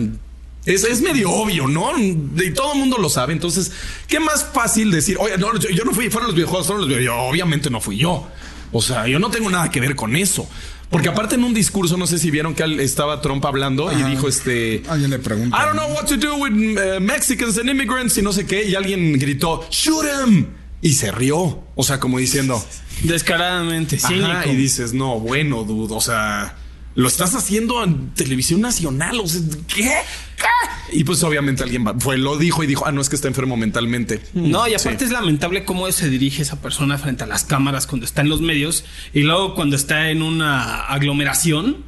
es, es medio obvio, ¿no? Y todo el mundo lo sabe. Entonces, ¿qué más fácil decir? Oye, no, yo, yo no fui, fueron los videojuegos, fueron los videojuegos. Yo, obviamente no fui yo. O sea, yo no tengo nada que ver con eso. Porque aparte en un discurso, no sé si vieron que estaba Trump hablando y dijo este... Alguien le pregunta. I don't know what to do with uh, Mexicans and immigrants y no sé qué. Y alguien gritó, shoot him. Y se rió. O sea, como diciendo, Descaradamente, Ajá, cínico. y dices, no, bueno, dude, o sea, lo estás haciendo en televisión nacional, o sea, ¿qué? ¿Qué? Y pues obviamente alguien va- fue, lo dijo y dijo, ah, no, es que está enfermo mentalmente. No, y aparte Sí. es lamentable cómo se dirige esa persona frente a las cámaras cuando está en los medios y luego cuando está en una aglomeración.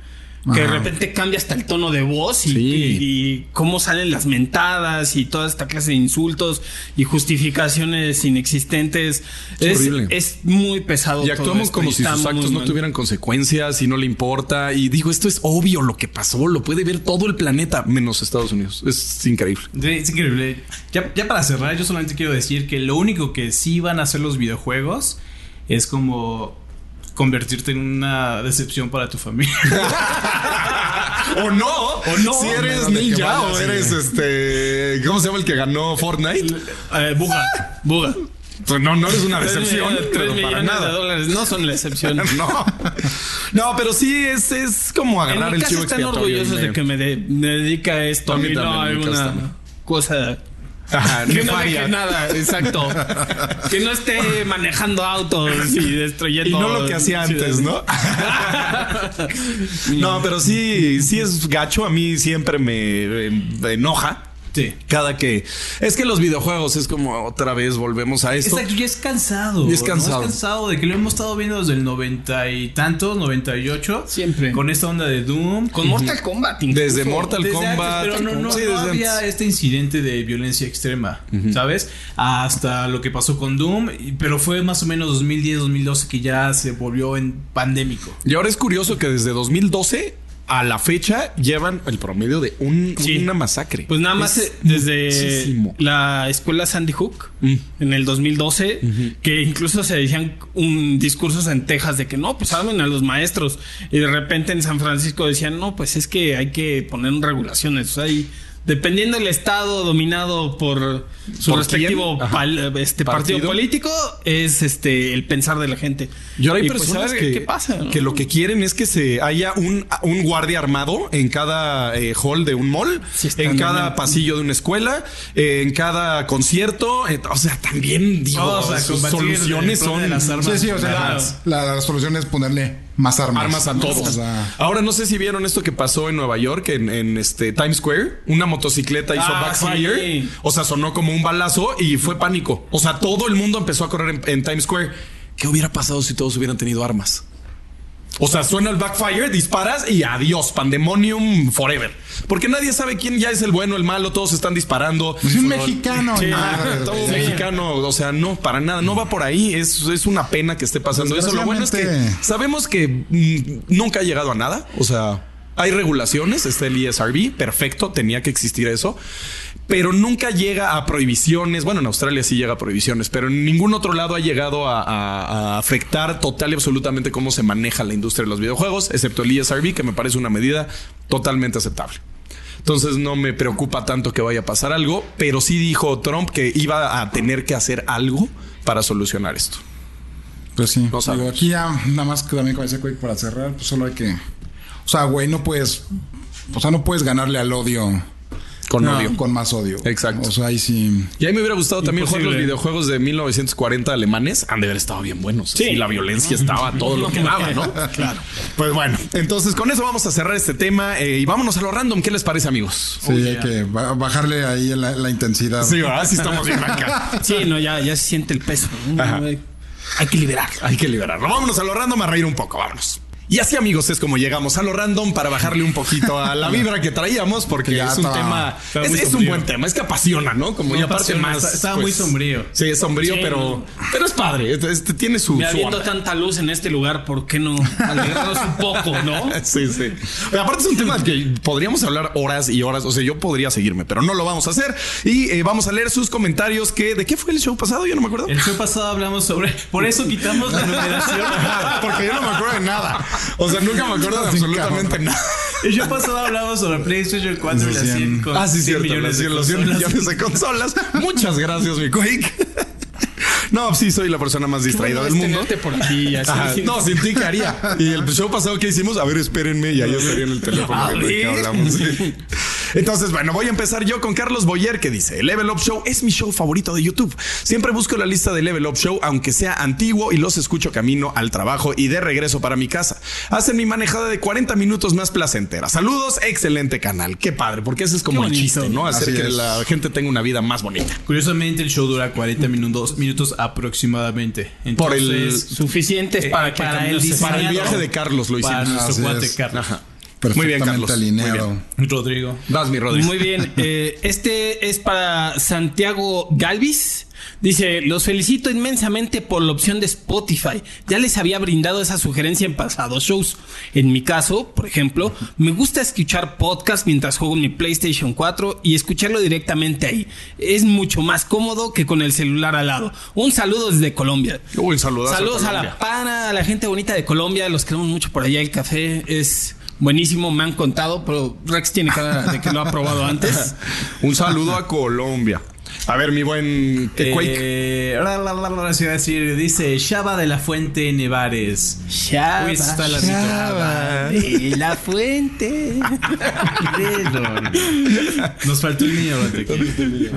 Que de repente cambia hasta el tono de voz y, Sí. y- y cómo salen las mentadas y toda esta clase de insultos y justificaciones inexistentes. Es horrible. es muy pesado. Y actuamos esto como y si sus actos no mal. tuvieran consecuencias y no le importa. Y digo, esto es obvio lo que pasó, lo puede ver todo el planeta, menos Estados Unidos. Es increíble. Es increíble. Ya, ya para cerrar, yo solamente quiero decir que lo único que sí van a hacer los videojuegos es como convertirte en una decepción para tu familia. <laughs> O no, o no. Si eres ninja o sí. eres este. ¿Cómo se llama el que ganó Fortnite? Eh, buga, buga. Pues no, no eres una decepción. Pero para de nada. dólares no son la excepción. <laughs> No. No, pero sí es, es como En agarrar mi el chivo están orgullosos de que me, de- me dedica a esto. A A mí no también, hay en una cosa Ajá, que no deje nada, exacto. que no esté manejando autos y destruyendo. Y no lo que hacía antes, ¿no? <laughs> no, pero sí, sí es gacho. A mí siempre me, eh, me enoja. Sí. Cada que. Es que los videojuegos es como otra vez volvemos a esto. Exacto, y es cansado. Y es ¿no? cansado. Es cansado de que lo hemos estado viendo desde el noventa y tantos, 98. Siempre. Con esta onda de Doom. Con Mortal Kombat. incluso. Desde Mortal Desde Kombat. antes, pero no, no, Sí, no había antes. este incidente de violencia extrema, ¿sabes? Hasta lo que pasó con Doom, pero fue más o menos 2010, 2012 que ya se volvió en pandémico. Y ahora es curioso que desde 2012 a la fecha llevan el promedio de un- Sí. una masacre. Pues nada más Es eh, desde muchísimo. la escuela Sandy Hook Mm. en el 2012, que incluso se decían un discursos en Texas de que no, pues hablen a los maestros. Y de repente en San Francisco decían, no, pues es que hay que poner regulaciones. O sea, y dependiendo del estado dominado por su ¿Por respectivo pal- este partido, Partido. político, es este el pensar de la gente. Y ahora hay pues, personas que, ¿Qué pasa? no? que lo que quieren es que se haya un, un guardia armado en cada eh, hall de un mall, Sí, en cada pasillo de una escuela, eh, en cada concierto. eh, o sea, también digo, O sea, soluciones son de las armas. Sí, sí, o sea, Claro. la, la solución es ponerle más armas. armas a todos. O sea, Ahora no sé si vieron esto que pasó en Nueva York, en, en, este Times Square. Una motocicleta hizo Ah, backfire. sí. O sea, sonó como un balazo y fue pánico. O sea, todo el mundo empezó a correr en, en Times Square. ¿Qué hubiera pasado si todos hubieran tenido armas? O sea, suena el backfire, disparas y adiós, pandemonium forever. Porque nadie sabe quién ya es el bueno, el malo, todos están disparando. es un mexicano. Sí. Ah, todo sí. mexicano, o sea, no, para nada, no va por ahí. Es, es una pena que esté pasando eso. Lo bueno es que sabemos que mm, nunca ha llegado a nada. O sea, hay regulaciones, está el ESRB, perfecto, tenía que existir eso. Pero nunca llega a prohibiciones. Bueno, en Australia sí llega a prohibiciones, pero en ningún otro lado ha llegado a, a- a afectar total y absolutamente cómo se maneja la industria de los videojuegos, excepto el ESRB, que me parece una medida totalmente aceptable. Entonces no me preocupa tanto que vaya a pasar algo, pero sí dijo Trump que iba a tener que hacer algo para solucionar esto. Pues sí. No Digo, aquí ya, nada más que también como decía Quake para cerrar, pues solo hay que. O sea, güey, no puedes. O sea, no puedes ganarle al odio. Con No, odio. Con más odio. Exacto. O sea, ahí sí. Y a mí me hubiera gustado también jugar los videojuegos de 1940 alemanes. Han de haber estado bien buenos. Sí. la violencia estaba todo lo que daba, ¿no? <laughs> Claro. Pues bueno, entonces con eso vamos a cerrar este tema eh, y vámonos a lo random. ¿Qué les parece, amigos? Sí, hay que ba- bajarle ahí la, la intensidad. Sí, ¿verdad? Sí estamos bien acá. <laughs> Sí, no, ya, ya se siente el peso. Hay, hay que liberar. Hay que liberarlo. Vámonos a lo random a reír un poco. Vámonos. Y así, amigos, es como llegamos a lo random para bajarle un poquito a la <laughs> vibra que traíamos, porque Ya es un está- tema, está es, un buen tema, es que apasiona, ¿no? Como No y aparte más. está- estaba muy sombrío. Sí, es sombrío, Sí, pero, pero es padre. Este, este tiene su. Habiendo onda. tanta luz en este lugar, ¿por qué no alegrarnos un poco, no? <laughs> Sí, sí. Pero aparte es un tema que podríamos hablar horas y horas. O sea, yo podría seguirme, pero no lo vamos a hacer. Y eh, vamos a leer sus comentarios. Que, ¿De qué fue el show pasado? Yo no me acuerdo. El show pasado hablamos sobre. Por eso quitamos la numeración. <laughs> Porque yo no me acuerdo de nada. O sea, nunca me acuerdo de absolutamente nada. El show pasado hablamos sobre PlayStation 4 y las 100, con Ah, sí, 100 cierto. millones de los 100 consolas. millones de consolas. Muchas gracias, mi Quake. No, sí, soy la persona más distraída del mundo. Tenerte por aquí, así. Ajá. No, sin ti, ¿qué haría? Y el show pasado que hicimos, a ver, espérenme, y ahí estaría en el teléfono A de qué ver. hablamos. sí. <laughs> Entonces, bueno, voy a empezar yo con Carlos Boyer, que dice: Level Up Show es mi show favorito de YouTube. Siempre busco la lista de Level Up Show, aunque sea antiguo, y los escucho camino al trabajo y de regreso para mi casa. Hacen mi manejada de 40 minutos más placentera. Saludos, excelente canal. Qué padre, porque ese es como el chiste, ¿no? Hacer Así que es. la gente tenga una vida más bonita. Curiosamente, el show dura 40 minutos, minutos aproximadamente. Por el- Entonces, Suficientes eh, para que para el. Para el viaje de Carlos lo para hicimos. nuestro Así cuate es. Carlos. Ajá. Perfectamente Muy bien, Carlos. alineado. Muy bien. Rodrigo. Vas, mi. Muy bien. <laughs> eh, este es para Santiago Galvis. Dice, los felicito inmensamente por la opción de Spotify. Ya les había brindado esa sugerencia en pasados shows. En mi caso, por ejemplo, me gusta escuchar podcast mientras juego en mi PlayStation 4 y escucharlo directamente ahí. Es mucho más cómodo que con el celular al lado. Un saludo desde Colombia. Uy, Saludos a Colombia. la pana, a la gente bonita de Colombia. Los queremos mucho por allá. El café es buenísimo, me han contado, pero Rex tiene cara de que lo ha probado antes. <laughs> Un saludo a Colombia. A ver, mi buen que Quake. Eh, la, la, la, la, se iba a decir, dice Shaba de la Fuente Nevares. Eso está. Shaba de la fuente. <laughs> Nos faltó el niño. Rodrigo.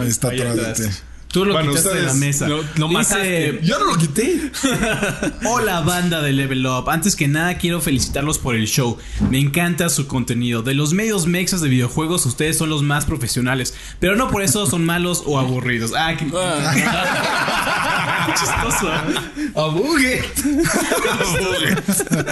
Ahí está atrás. Tú lo Bueno, quitaste de la mesa. lo- lo mataste. Yo no lo quité. <laughs> Hola banda de Level Up, antes que nada quiero felicitarlos por el show, me encanta su contenido, de los medios mexas de videojuegos ustedes son los más profesionales, pero no por eso son malos o aburridos. Ah, qué, <laughs> qué chistoso.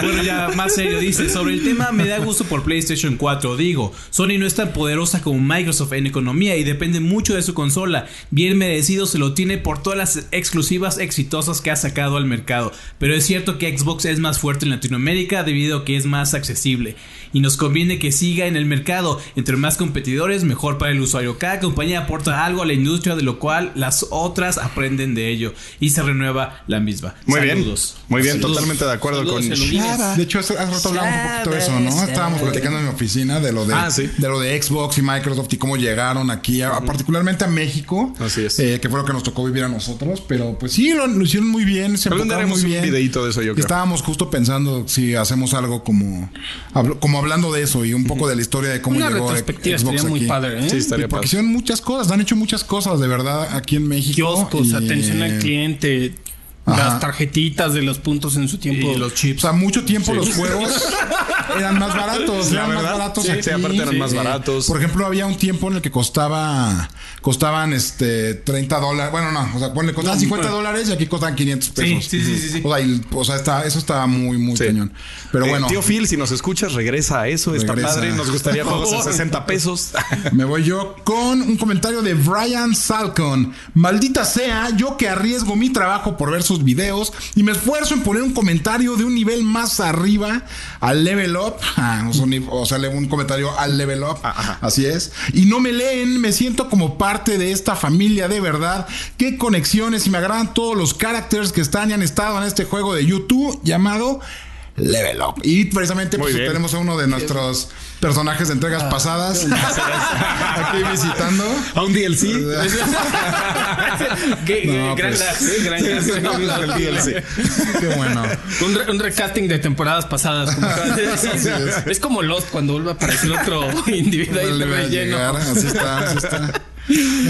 Bueno, ya más serio, dice, sobre el tema me da gusto por PlayStation 4, digo, Sony no es tan poderosa como Microsoft en economía y depende mucho de su consola, bien merecido se lo tiene por todas las exclusivas exitosas que ha sacado al mercado, pero es cierto que Xbox es más fuerte en Latinoamérica debido a que es más accesible y nos conviene que siga en el mercado, entre más competidores mejor para el usuario, cada compañía aporta algo a la industria de lo cual las otras aprenden de ello y se renueva la misma. Muy Saludos. bien. Muy bien, Saludos. totalmente de acuerdo Saludos, con. De hecho, hace, hace rato hablamos un poquito de eso, ¿no? Estábamos platicando en mi oficina de lo de, Ah, sí. de lo de Xbox y Microsoft y cómo llegaron aquí, a- particularmente a México. Así es. eh, que fue lo que nos tocó vivir a nosotros. Pero pues sí, lo, lo hicieron muy bien. Se muy un bien. videíto de eso, yo creo. Estábamos justo pensando si hacemos algo como, hablo- como hablando de eso y un poco de la historia de cómo Una llegó retrospectiva Xbox estaría muy aquí. padre, ¿eh? Sí, estaría Y porque padre. hicieron muchas cosas, han hecho muchas cosas de verdad aquí en México. Kioscos, y- atención al cliente, Ajá. las tarjetitas de los puntos en su tiempo. Y los O chips. sea, mucho tiempo los juegos <laughs> eran más baratos. La eran verdad, más baratos sí, aquí. sí, aparte eran más baratos. Por ejemplo, había un tiempo en el que costaba costaban este 30 dólares. Bueno, no, o sea, ponle costaban 50 dólares y aquí costan 500 pesos. sí, sí, sí, sí. O sea, y- o sea, está, eso está muy, muy Sí. cañón. Pero Eh, bueno, Tío Phil, si nos escuchas, regresa a eso. Está Regresa. padre. Nos gustaría <laughs> juegos en 60 pesos. <laughs> me voy yo con un comentario de Brian Salcon. Maldita sea, yo que arriesgo mi trabajo por ver sus videos y me esfuerzo en poner un comentario de un nivel más arriba al level up. <laughs> Ah, o sea, un, o sea, un comentario al level up. Así es. Y no me leen, me siento como parte de esta familia de verdad. Qué conexiones y me agradan todos los characters que están y han estado en este juego de YouTube llamado Level Up. Y precisamente pues, tenemos a uno de nuestros personajes de entregas pasadas <laughs> aquí visitando. A un DLC. Qué- No, gran pues. gran DLC. Qué bueno. Un, re- un recasting de temporadas pasadas. como es. <laughs> <laughs> es. como Lost cuando vuelve a aparecer otro individuo ahí de Vuelve a relleno. llegar, Así está, así está.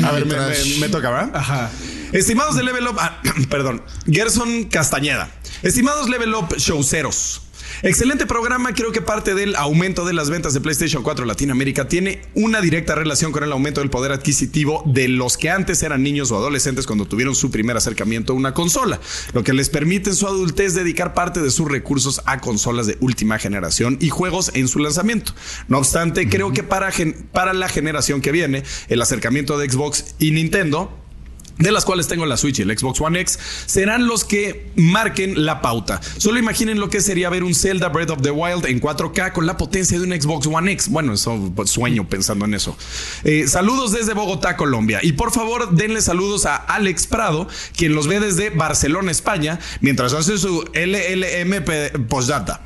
A ver, me- me toca, ¿verdad? Ajá. Estimados de Level Up, ah, <clears throat> perdón, Gerson Castañeda. Estimados Level Up Showceros. Excelente programa, creo que parte del aumento de las ventas de PlayStation 4 Latinoamérica tiene una directa relación con el aumento del poder adquisitivo de los que antes eran niños o adolescentes cuando tuvieron su primer acercamiento a una consola, lo que les permite en su adultez dedicar parte de sus recursos a consolas de última generación y juegos en su lanzamiento. No obstante, creo que para, para la generación que viene, el acercamiento de Xbox y Nintendo de las cuales tengo la Switch y el Xbox One X, serán los que marquen la pauta. Solo imaginen lo que sería ver un Zelda Breath of the Wild en 4K con la potencia de un Xbox One X. Bueno, eso pues, sueño pensando en eso. Eh, saludos desde Bogotá, Colombia. Y por favor, denle saludos a Alex Prado, quien los ve desde Barcelona, España, mientras hace su LLM postdata.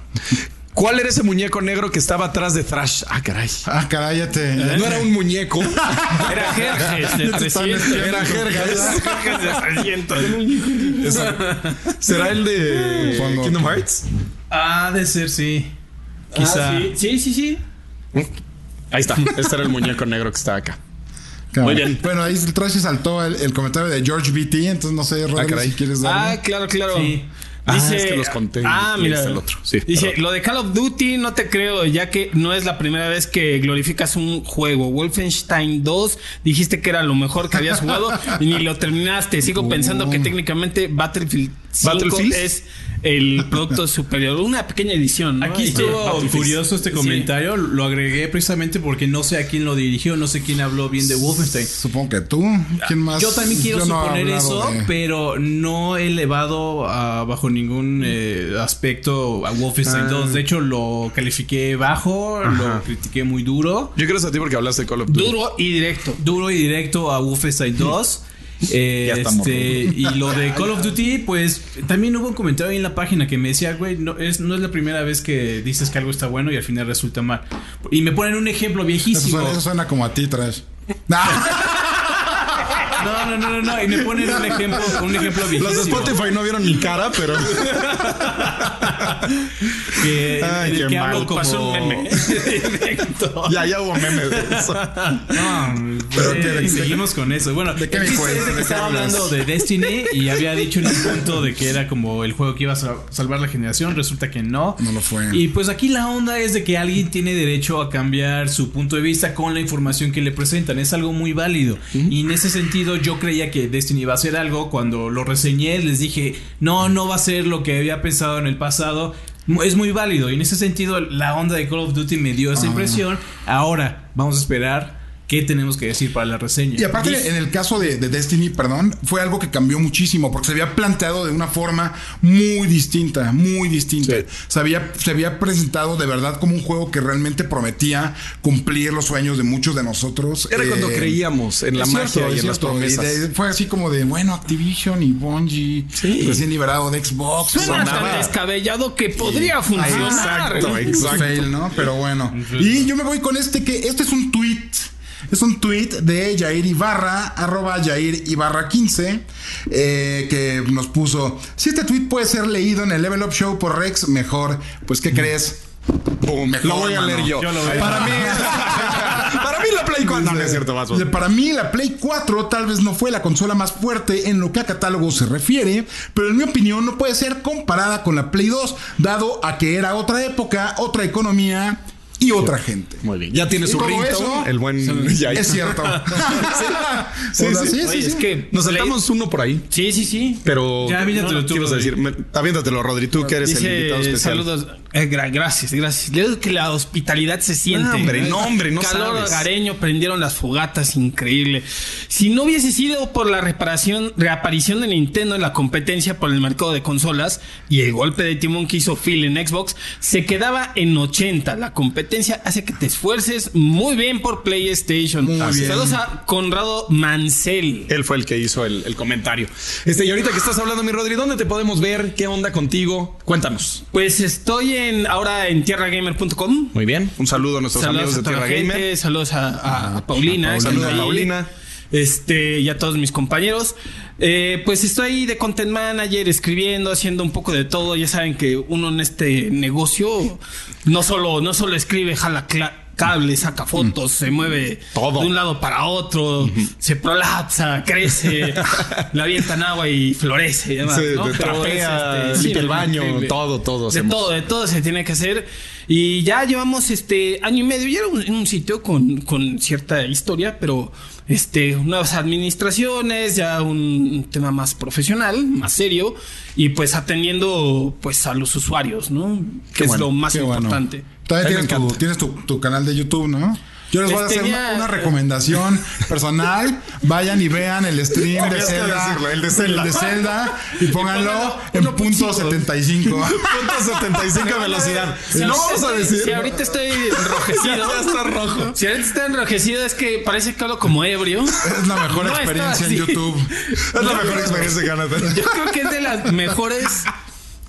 ¿Cuál era ese muñeco negro que estaba atrás de Thrash? Ah, caray. Ah, caray, ya te. No era un muñeco. Era Jerjes de 300. Era Jerjes. Jerjes de 300. ¿Será el de. Kingdom Hearts? Ah, de ser, sí. Quizá. Ah, sí, sí, sí, sí. Ahí está. Este era el muñeco negro que está acá. Claro. Muy bien. Bueno, ahí el trash saltó el, el comentario de George BT, entonces no sé, Rodri, caray. si quieres darle. Ah, claro, claro. Sí. Ah, es que los conté. Ah, mira. el otro. Sí, dice, perdón. lo de Call of Duty no te creo, ya que no es la primera vez que glorificas un juego. Wolfenstein 2 dijiste que era lo mejor que habías jugado y ni lo terminaste. Sigo <laughs> pensando que técnicamente Battlefield 5 ¿Battlefield? es el <laughs> producto superior. Una pequeña edición. ¿no? Aquí estuvo Sí. curioso este Sí. comentario. Lo agregué precisamente porque no sé a quién lo dirigió, no sé quién habló bien de Wolfenstein. Supongo que tú. ¿Quién más? Yo también quiero Yo no he suponer eso, de- pero no he elevado a- bajo ningún eh, aspecto a Wolfenstein Ah. 2. De hecho, lo califiqué bajo, lo critiqué muy duro. Yo creo que es a ti porque hablaste de Call of Duty. Duro y directo. Duro y directo a Wolfenstein 2. Eh, Ya estamos este, y lo de Call of Duty, pues también hubo un comentario ahí en la página que me decía, güey, no es, no es la primera vez que dices que algo está bueno y al final resulta mal. Y me ponen un ejemplo Eso viejísimo. suena, eso suena como a ti, trash. Nah. <laughs> No, no, no, no, no. Y me ponen un ejemplo, un ejemplo viejísimo. Los de Spotify no vieron mi cara, pero. Que, Ay, qué que mal. hablo como... Pasó un meme. <laughs> Ya, ya hubo memes de eso. No, Pero güey, ¿qué- de qué- seguimos con eso. Bueno, ¿De qué me cuentas? es de ¿De que qué estaba hablando de Destiny y había dicho en un punto de que era como el juego que iba a sal- salvar la generación. Resulta que no. No lo fue. Y pues aquí la onda es de que alguien tiene derecho a cambiar su punto de vista con la información que le presentan. Es algo muy válido. Y en ese sentido yo creía que Destiny iba a ser algo. Cuando lo reseñé les dije, no, no va a ser lo que había pensado en el pasado. Es muy válido. Y en ese sentido la onda de Call of Duty me dio esa Ah. impresión. Ahora vamos a esperar qué tenemos que decir para la reseña. Y aparte, en el caso de, de Destiny, perdón, fue algo que cambió muchísimo porque se había planteado de una forma muy distinta, muy distinta. Sí. Se, había, se había presentado de verdad como un juego que realmente prometía cumplir los sueños de muchos de nosotros. Era Eh, cuando creíamos en la magia cierto, y en las promesas. Y de- fue así como de, bueno, Activision y Bungie, Sí. recién liberado de Xbox. Suena tan descabellado que podría funcionar. Exacto, exacto. fail, ¿no? Pero bueno. Y yo me voy con este que este es un tweet. Es un tweet de Jair Ibarra, arroba Jair Ibarra 15, eh, que nos puso, si este tweet puede ser leído en el Level Up Show por Rex, mejor. Pues, ¿qué crees? Boom, Mejor, lo voy a mano. leer yo. Yo lo voy a- Para mí. <laughs> para mí la Play 4. No, no es cierto, vas, vas. Dice, Para mí la Play 4 tal vez no fue la consola más fuerte en lo que a catálogo se refiere, pero en mi opinión no puede ser comparada con la Play 2, dado a que era otra época, otra economía y otra gente. Muy bien. Ya tiene su ringtone, el buen. <laughs> Es cierto. <laughs> Sí, sí. sí, sí, Oye, sí. es que Nos saltamos uno por ahí. Sí, sí, sí. Pero. Ya, aviéntatelo no, tú, quiero Rodri. decir, me- aviéntatelo, Rodri, tú que eres el invitado especial. saludos. Eh, gra- gracias, gracias. Le digo que la hospitalidad se siente. No, hombre, no, hombre, no Calor sabes. hogareño, prendieron las fogatas, increíble. Si no hubiese sido por la reparación, reaparición de Nintendo en la competencia por el mercado de consolas y el golpe de timón que hizo Phil en Xbox, se quedaba en 80. La competencia hace que te esfuerces muy bien por PlayStation. Muy bien. Saludos a Conrado Mancel. Él fue el que hizo el, el comentario. Este, y ahorita que estás hablando, mi Rodri, ¿dónde te podemos ver? ¿Qué onda contigo? Cuéntanos. Pues estoy en ahora en tierragamer.com. Muy bien. Un saludo a nuestros Saludos amigos a de Tierra gente, Gamer. saludos a, a- a Paulina. Saludos a. Paulina. Este, y a todos mis compañeros. Eh, pues estoy ahí de content manager, escribiendo, haciendo un poco de todo. Ya saben que uno en este negocio no solo, no solo escribe, jala, cables, saca fotos, se mueve Todo. de un lado para otro, se prolapsa, crece, <laughs> le avientan agua y florece y demás. Se ¿no? trapea, es, este, limpia el baño, increíble. todo, todo De hacemos. todo, de todo se tiene que hacer. Y ya llevamos este año y medio. Ya era un, un sitio con, con cierta historia, pero este, nuevas administraciones, ya un tema más profesional, más serio, y pues atendiendo pues a los usuarios, ¿no? Que Qué es bueno, lo más bueno. Todavía tienes, tu, tienes tu, tu canal de YouTube, ¿no? Yo les voy a Este, hacer una, una recomendación <laughs> personal. Vayan y vean el stream de Zelda. decirlo, el de Zelda. el de Zelda, <laughs> y pónganlo pónganlo en 1.5. punto 75. <laughs> Punto 75 velocidad. Si no ahorita vamos a estoy- decir. Si ahorita estoy enrojecido. Ya está rojo. Si ahorita estoy enrojecido es que parece que hablo como ebrio. Es la mejor No está experiencia en. YouTube. Es la mejor experiencia que van a tener. Yo creo que es de las mejores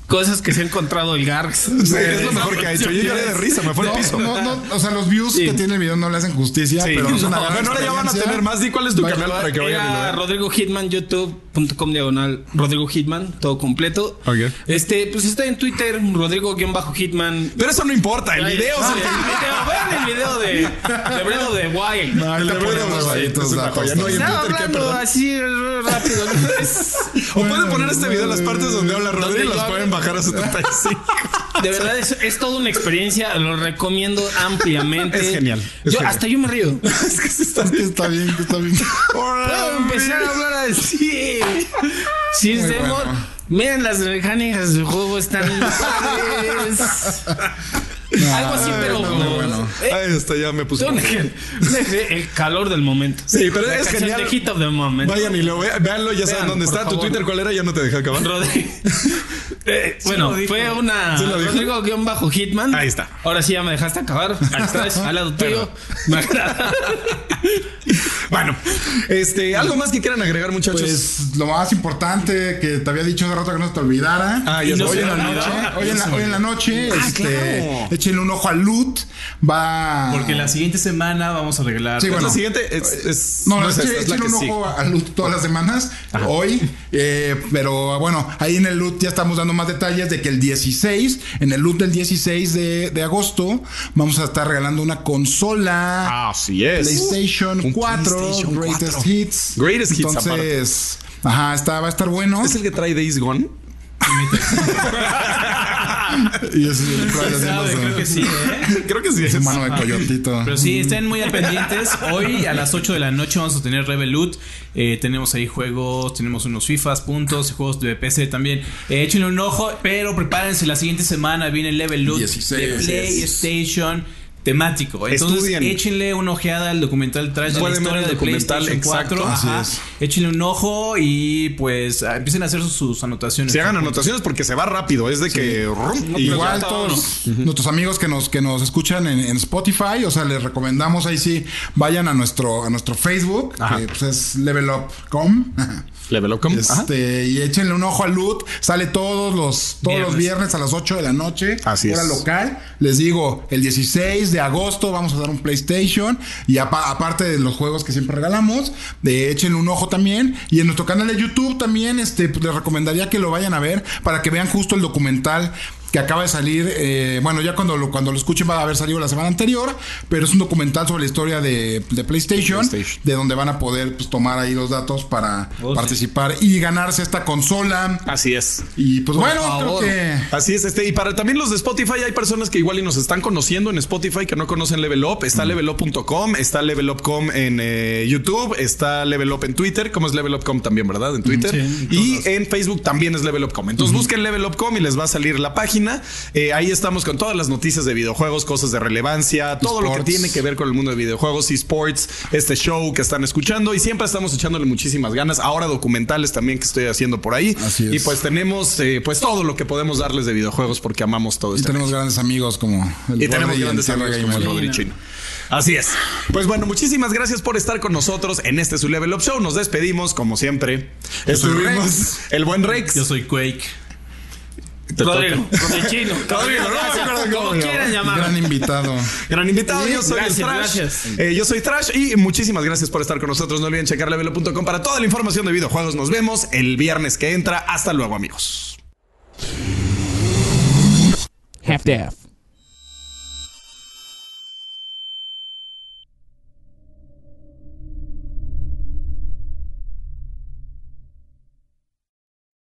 cosas que se ha encontrado el Garx. Sí, es lo mejor que ha hecho. Yo lloré de risa, me fue el No, piso. no, no, o sea, los views Sí. que tiene el video no le hacen justicia, Sí. pero <laughs> es una No, gran ahora ya van a tener más. Di cuál es tu canal para que vayan vean. Rodrigo Hitman, youtube.com diagonal Rodrigo Hitman, todo completo. Ok. Este, pues está en Twitter, Rodrigo-Hitman. Pero eso no importa. El Ay, video ah, el <laughs> video, vean el video de, de of the Wild. No, el de ponemos ahí, Wild. No, y en Estaba Twitter, ¿qué, hablando perdón? así rápido. <laughs> O pueden poner este video en las partes donde habla Rodrigo y yo pueden bajar a 75. De verdad es, es toda una experiencia, lo recomiendo ampliamente. Es genial, es Yo, genial. hasta yo me río. <laughs> es que sí está Es que está bien, está bien. Puedo empezar a hablar así. Bueno. miren las mecánicas del juego están. <laughs> Algo así, pero no, bueno. eh, Ahí está, ya me puse. son el, el calor del momento. Sí, pero La es genial. de Hit of the Moment. Vayan y lo vean, véanlo, ya saben dónde está. Tu. Twitter, ¿cuál era? Ya no te dejé acabar. Rodrigo. <laughs> Eh, bueno, lo dijo. fue una ¿Sí? Rodrigo-Hitman. Ahí está. Ahora sí ya me dejaste acabar. Ahí estás, al lado tuyo. Me agrada. <laughs> Bueno, este, algo más que quieran agregar, muchachos. Pues lo más importante que te había dicho hace rato que no se te olvidara. Ah, ya hoy en la noche, hoy en la, hoy en la noche, Ah, este, claro. Échenle un ojo al loot. Va. Porque la siguiente semana vamos a regalar. Sí, ¿Es bueno. la siguiente es, es- No, no, es echen- esta, es la échenle que un sigue. ojo al loot todas las semanas, hoy. eh, pero bueno, ahí en el loot ya estamos dando más detalles de que el 16, en el loot del 16 de, de agosto, vamos a estar regalando una consola. Así es. PlayStation Un 4, PlayStation Greatest 4. Hits. Greatest Hits, Entonces, ajá, está, va a estar bueno. ¿Es el que trae Days Gone? <laughs> <laughs> Y es el Sabe, su- creo que sí, ¿eh? Creo que sí. su es. mano de coyotito. Pero sí, estén muy al pendientes. Hoy a las 8 de la noche vamos a tener Rebel Loot. Eh, tenemos ahí juegos, tenemos unos FIFAs, puntos, juegos de PC también. Eh, échenle un ojo, pero prepárense. La siguiente semana viene el Level Loot 16. de PlayStation temático. Entonces, Estudien. échenle una ojeada al documental trash de la Pueden ver historia el de documental, PlayStation 4. exacto. Así Ajá. es. Échenle un ojo y pues ah, empiecen a hacer sus, sus anotaciones. Se hagan anotaciones porque se va rápido. Es de que. rum, Igual todos nuestros amigos que nos que nos escuchan en, en Spotify, o sea, les recomendamos ahí sí vayan a nuestro a nuestro Facebook, Ajá. que pues es levelup.com. Level up. com. Ajá. Este, y échenle un ojo al loot. Sale todos los, todos los Viernes. viernes a las 8 de la noche. Así hora es. local. Les digo, el 16 de agosto vamos a dar un PlayStation. Y apa- aparte de los juegos que siempre regalamos, de échenle un ojo también. Y en nuestro canal de YouTube también, este, pues, les recomendaría que lo vayan a ver para que vean justo el documental que acaba de salir, eh, bueno, ya cuando lo, cuando lo escuchen va a haber salido la semana anterior, pero es un documental sobre la historia de, de PlayStation, PlayStation. de donde van a poder pues, tomar ahí los datos para Oh, sí. participar y ganarse esta consola. Así es. Y pues bueno, favor. creo que Así es, este, y para también los de Spotify, hay personas que igual y nos están conociendo en Spotify que no conocen Level Up. Está levelup.com, está levelup.com en eh, YouTube, está Level Up en Twitter, como es Levelup.com también, ¿verdad? En Twitter. Sí, y en Facebook también es Levelup.com. Entonces busquen Levelup.com y les va a salir la página. Eh, ahí estamos con todas las noticias de videojuegos, cosas de relevancia, todo lo que tiene que ver con el mundo de videojuegos, esports, este show que están escuchando y siempre estamos echándole muchísimas ganas. Ahora documentales también que estoy haciendo por ahí. Así es. Y pues tenemos eh, pues todo lo que podemos darles de videojuegos porque amamos todo y esto. tenemos grandes amigos como el Y tenemos grandes amigos como el. Rodri Chino. Así es. Pues bueno, muchísimas gracias por estar con nosotros en este su Level Up Show. Nos despedimos, como siempre. Estuvimos el buen Rex. Yo soy Quake. Te Rodrigo, toca. Rodrigo <laughs> Chino. Rodrigo, no me acuerdo cómo Como quieran llama. llamarlo. Gran invitado. Gran invitado, yo soy gracias, Trash. gracias. Eh, yo soy Trash y muchísimas gracias por estar con nosotros. No olviden checar levelo.com para toda la información de videojuegos. Nos vemos el viernes que entra. Hasta luego, amigos. Half-Death.